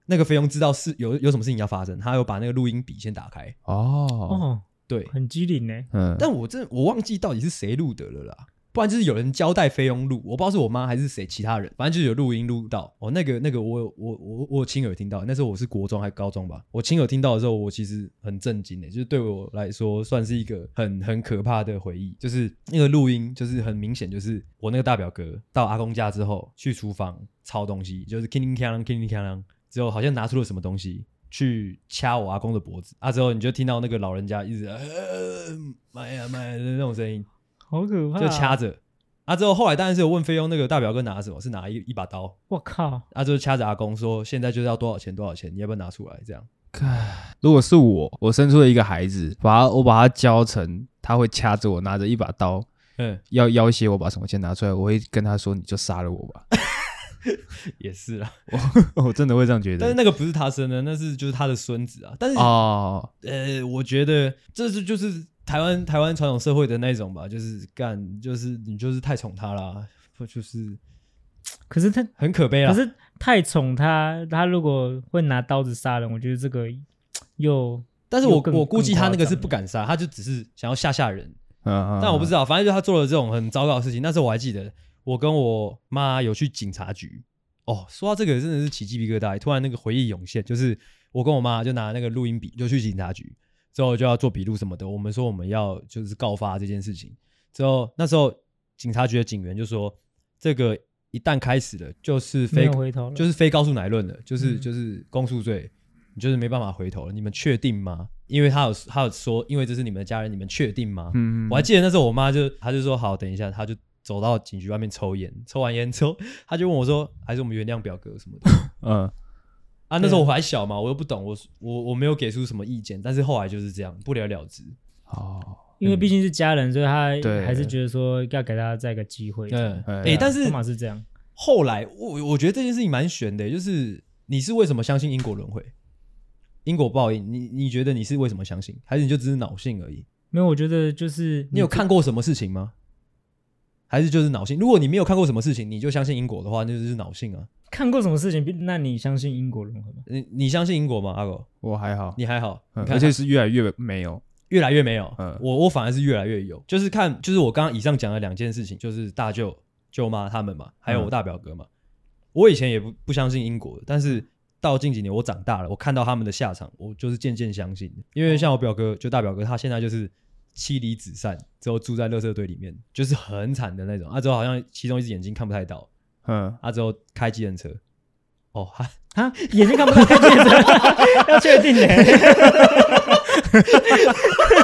那个菲佣知道是有有什么事情要发生，他有把那个录音笔先打开。哦，对，很机灵呢。嗯，但我真我忘记到底是谁录的了啦，不然就是有人交代菲佣录，我不知道是我妈还是谁，其他人，反正就是有录音录到。哦，那个那个我有我我我亲耳听到，那时候我是国中还高中吧，我亲耳听到的时候，我其实很震惊的，就是对我来说算是一个很很可怕的回忆，就是那个录音，就是很明显就是我那个大表哥到阿公家之后去厨房抄东西，就是 king king king king 之后好像拿出了什么东西去掐我阿公的脖子啊！之后你就听到那个老人家一直呃妈呀妈呀的那种声音，好可怕！就掐着啊！之后后来当然是有问菲佣那个大表哥拿什么，是拿一一把刀。我靠！啊，就是掐着阿公说：“现在就是要多少钱多少钱，你要不要拿出来？”这样。如果是我，我生出了一个孩子，把他我把他教成他会掐着我，拿着一把刀，嗯，要要挟我把什么钱拿出来，我会跟他说：“你就杀了我吧。” 也是啊，我我真的会这样觉得。但是那个不是他生的，那是就是他的孙子啊。但是哦，呃，我觉得这是就是台湾台湾传统社会的那种吧，就是干，就是你就是太宠他了，不就是？可是他很可悲啊。可是太宠他，他如果会拿刀子杀人，我觉得这个又 但是我我估计他那个是不敢杀，他就只是想要吓吓人。但我不知道，反正就他做了这种很糟糕的事情。那时候我还记得，我跟我妈有去警察局。哦，说到这个真的是起鸡皮疙瘩，突然那个回忆涌现，就是我跟我妈就拿那个录音笔就去警察局，之后就要做笔录什么的。我们说我们要就是告发这件事情，之后那时候警察局的警员就说这个。一旦开始了，就是非就是非告诉乃论了，就是、嗯、就是公诉罪，你就是没办法回头了。你们确定吗？因为他有他有说，因为这是你们的家人，你们确定吗？嗯，我还记得那时候我妈就，她就说好，等一下，她就走到警局外面抽烟，抽完烟之后，他就问我说，还是我们原谅表哥什么的？嗯，啊，那时候我还小嘛，我又不懂，我我我没有给出什么意见，但是后来就是这样，不了了之。哦。因为毕竟是家人，所以他还是觉得说要给他再一个机会。嗯，哎，但是嘛是这样。后来我我觉得这件事情蛮悬的，就是你是为什么相信因果轮回、因果报应？你你觉得你是为什么相信？还是你就只是脑性而已？没有，我觉得就是，你有看过什么事情吗？还是就是脑性？如果你没有看过什么事情，你就相信因果的话，那就是脑性啊。看过什么事情？那你相信因果轮回吗？你你相信因果吗？阿狗，我还好，你还好，嗯、而且是越来越没有。越来越没有，嗯，我我反而是越来越有，就是看，就是我刚刚以上讲的两件事情，就是大舅舅妈他们嘛，还有我大表哥嘛，嗯、我以前也不不相信因果，但是到近几年我长大了，我看到他们的下场，我就是渐渐相信，因为像我表哥，就大表哥，他现在就是妻离子散，之后住在垃圾堆里面，就是很惨的那种，啊，之后好像其中一只眼睛看不太到，嗯，啊，之后开计程车，哦，哈，哈，眼睛看不到开计程车，要确定的。哈哈哈哈哈！哈哈哈哈哈！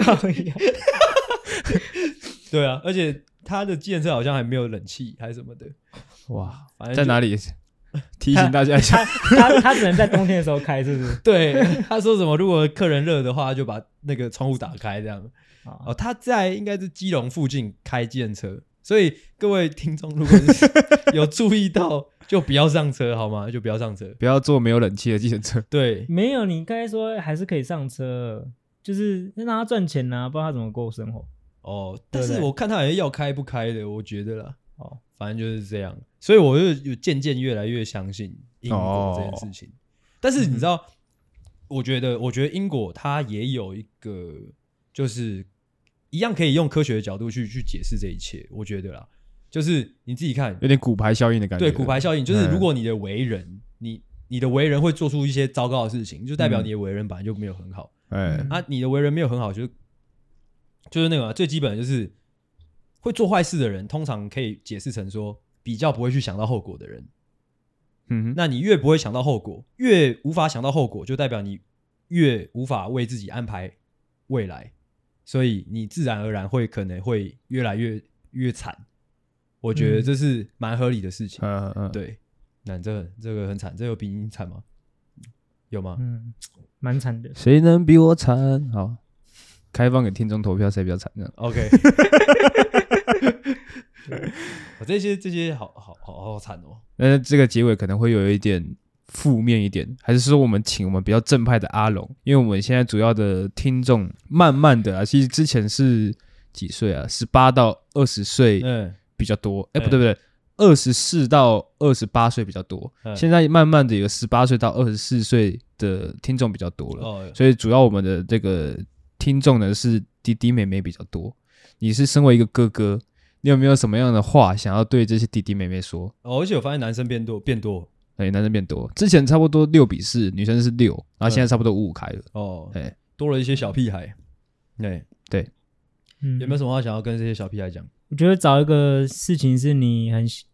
哈哈哈哈哈！哈哈哈哈！对啊，而且他的计程车好像还没有冷气，还是什么的。哇，反正在哪里？提醒大家一下，他他，他只能在冬天的时候开，是不是？对，他说什么？如果客人热的话，就把那个窗户打开，这样。哦，他在应该是基隆附近开计程车，所以各位听众，如果是 有注意到。就不要上车好吗？就不要上车，不要坐没有冷气的计程车。对，没有，你刚才说还是可以上车，就是让他赚钱呐、啊，不知道他怎么过生活。哦，但是我看他好像要开不开的，我觉得啦。哦，反正就是这样，所以我就有渐渐越来越相信因果这件事情。哦、但是你知道，嗯、我觉得，我觉得因果它也有一个，就是一样可以用科学的角度去去解释这一切。我觉得啦。就是你自己看，有点骨牌效应的感觉。对，骨牌效应就是，如果你的为人，嗯、你你的为人会做出一些糟糕的事情，就代表你的为人本来就没有很好。哎、嗯，啊，你的为人没有很好，就是就是那个最基本的就是会做坏事的人，通常可以解释成说比较不会去想到后果的人。嗯哼，那你越不会想到后果，越无法想到后果，就代表你越无法为自己安排未来，所以你自然而然会可能会越来越越惨。我觉得这是蛮合理的事情。嗯嗯，对，那这个这个很惨，这有比你惨吗？有吗？嗯，蛮惨的。谁能比我惨？好，开放给听众投票，谁比较惨？这样。OK。这些这些好好好好惨哦。那这个结尾可能会有一点负面一点，还是说我们请我们比较正派的阿龙？因为我们现在主要的听众，慢慢的啊，其实之前是几岁啊？十八到二十岁。嗯。比较多，哎、欸，不对不对，二十四到二十八岁比较多，嗯、现在慢慢的有十八岁到二十四岁的听众比较多了，哦、所以主要我们的这个听众呢是弟弟妹妹比较多。你是身为一个哥哥，你有没有什么样的话想要对这些弟弟妹妹说？哦，而且我发现男生变多变多，哎，男生变多，之前差不多六比四，女生是六，然后现在差不多五五开了，哦，哎嘿，多了一些小屁孩，对对，嗯，有没有什么话想要跟这些小屁孩讲？我觉得找一个事情是你很喜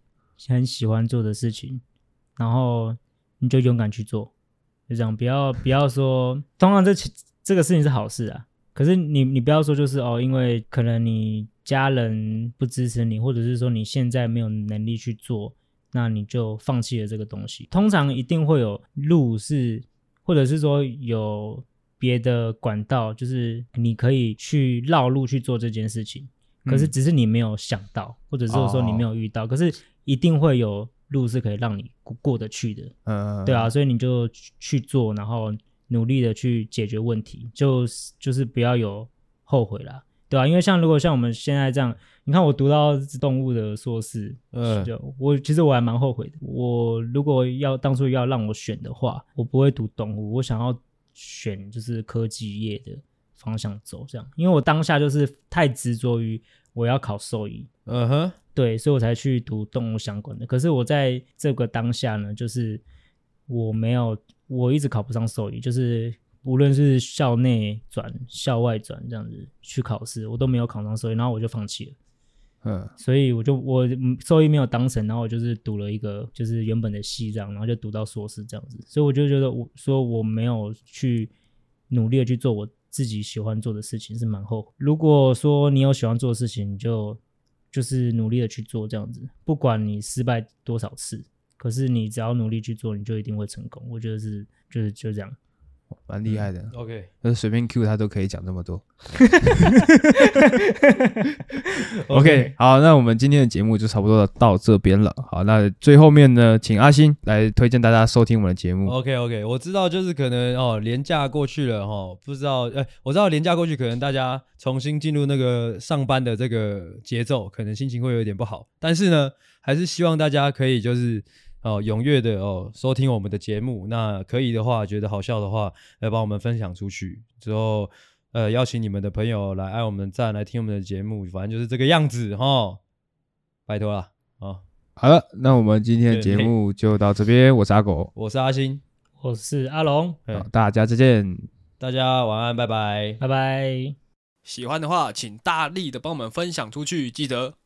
很喜欢做的事情，然后你就勇敢去做，就这样，不要不要说，通常这这个事情是好事啊，可是你你不要说就是哦，因为可能你家人不支持你，或者是说你现在没有能力去做，那你就放弃了这个东西。通常一定会有路是，或者是说有别的管道，就是你可以去绕路去做这件事情。可是只是你没有想到，或者是说你没有遇到，可是一定会有路是可以让你过得去的。嗯，对啊，所以你就去做，然后努力的去解决问题，就就是不要有后悔啦，对啊，因为像如果像我们现在这样，你看我读到动物的硕士，嗯，就我其实我还蛮后悔的。我如果要当初要让我选的话，我不会读动物，我想要选就是科技业的。方向走这样，因为我当下就是太执着于我要考兽医，嗯哼，对，所以我才去读动物相关的。可是我在这个当下呢，就是我没有，我一直考不上兽医，就是无论是校内转、校外转这样子去考试，我都没有考上兽医，然后我就放弃了。嗯，所以我就我兽医没有当成，然后我就是读了一个就是原本的系这样，然后就读到硕士这样子。所以我就觉得我说我没有去努力的去做我。自己喜欢做的事情是蛮后悔。如果说你有喜欢做的事情，你就就是努力的去做这样子，不管你失败多少次，可是你只要努力去做，你就一定会成功。我觉得是就是就这样。蛮厉害的，OK，那随便 Q 他都可以讲这么多。OK，好，那我们今天的节目就差不多到这边了。好，那最后面呢，请阿星来推荐大家收听我们的节目。OK，OK，我知道就是可能哦，年假过去了哈、哦，不知道哎，我知道年假过去，可能大家重新进入那个上班的这个节奏，可能心情会有点不好。但是呢，还是希望大家可以就是。哦，踊跃的哦，收听我们的节目。那可以的话，觉得好笑的话，来帮我们分享出去。之后，呃，邀请你们的朋友来按我们赞，来听我们的节目。反正就是这个样子哈、哦。拜托了，哦，好了，那我们今天的节目就到这边。我是阿狗，我是阿星，我是阿龙。好，大家再见，大家晚安，拜拜，拜拜。喜欢的话，请大力的帮我们分享出去，记得。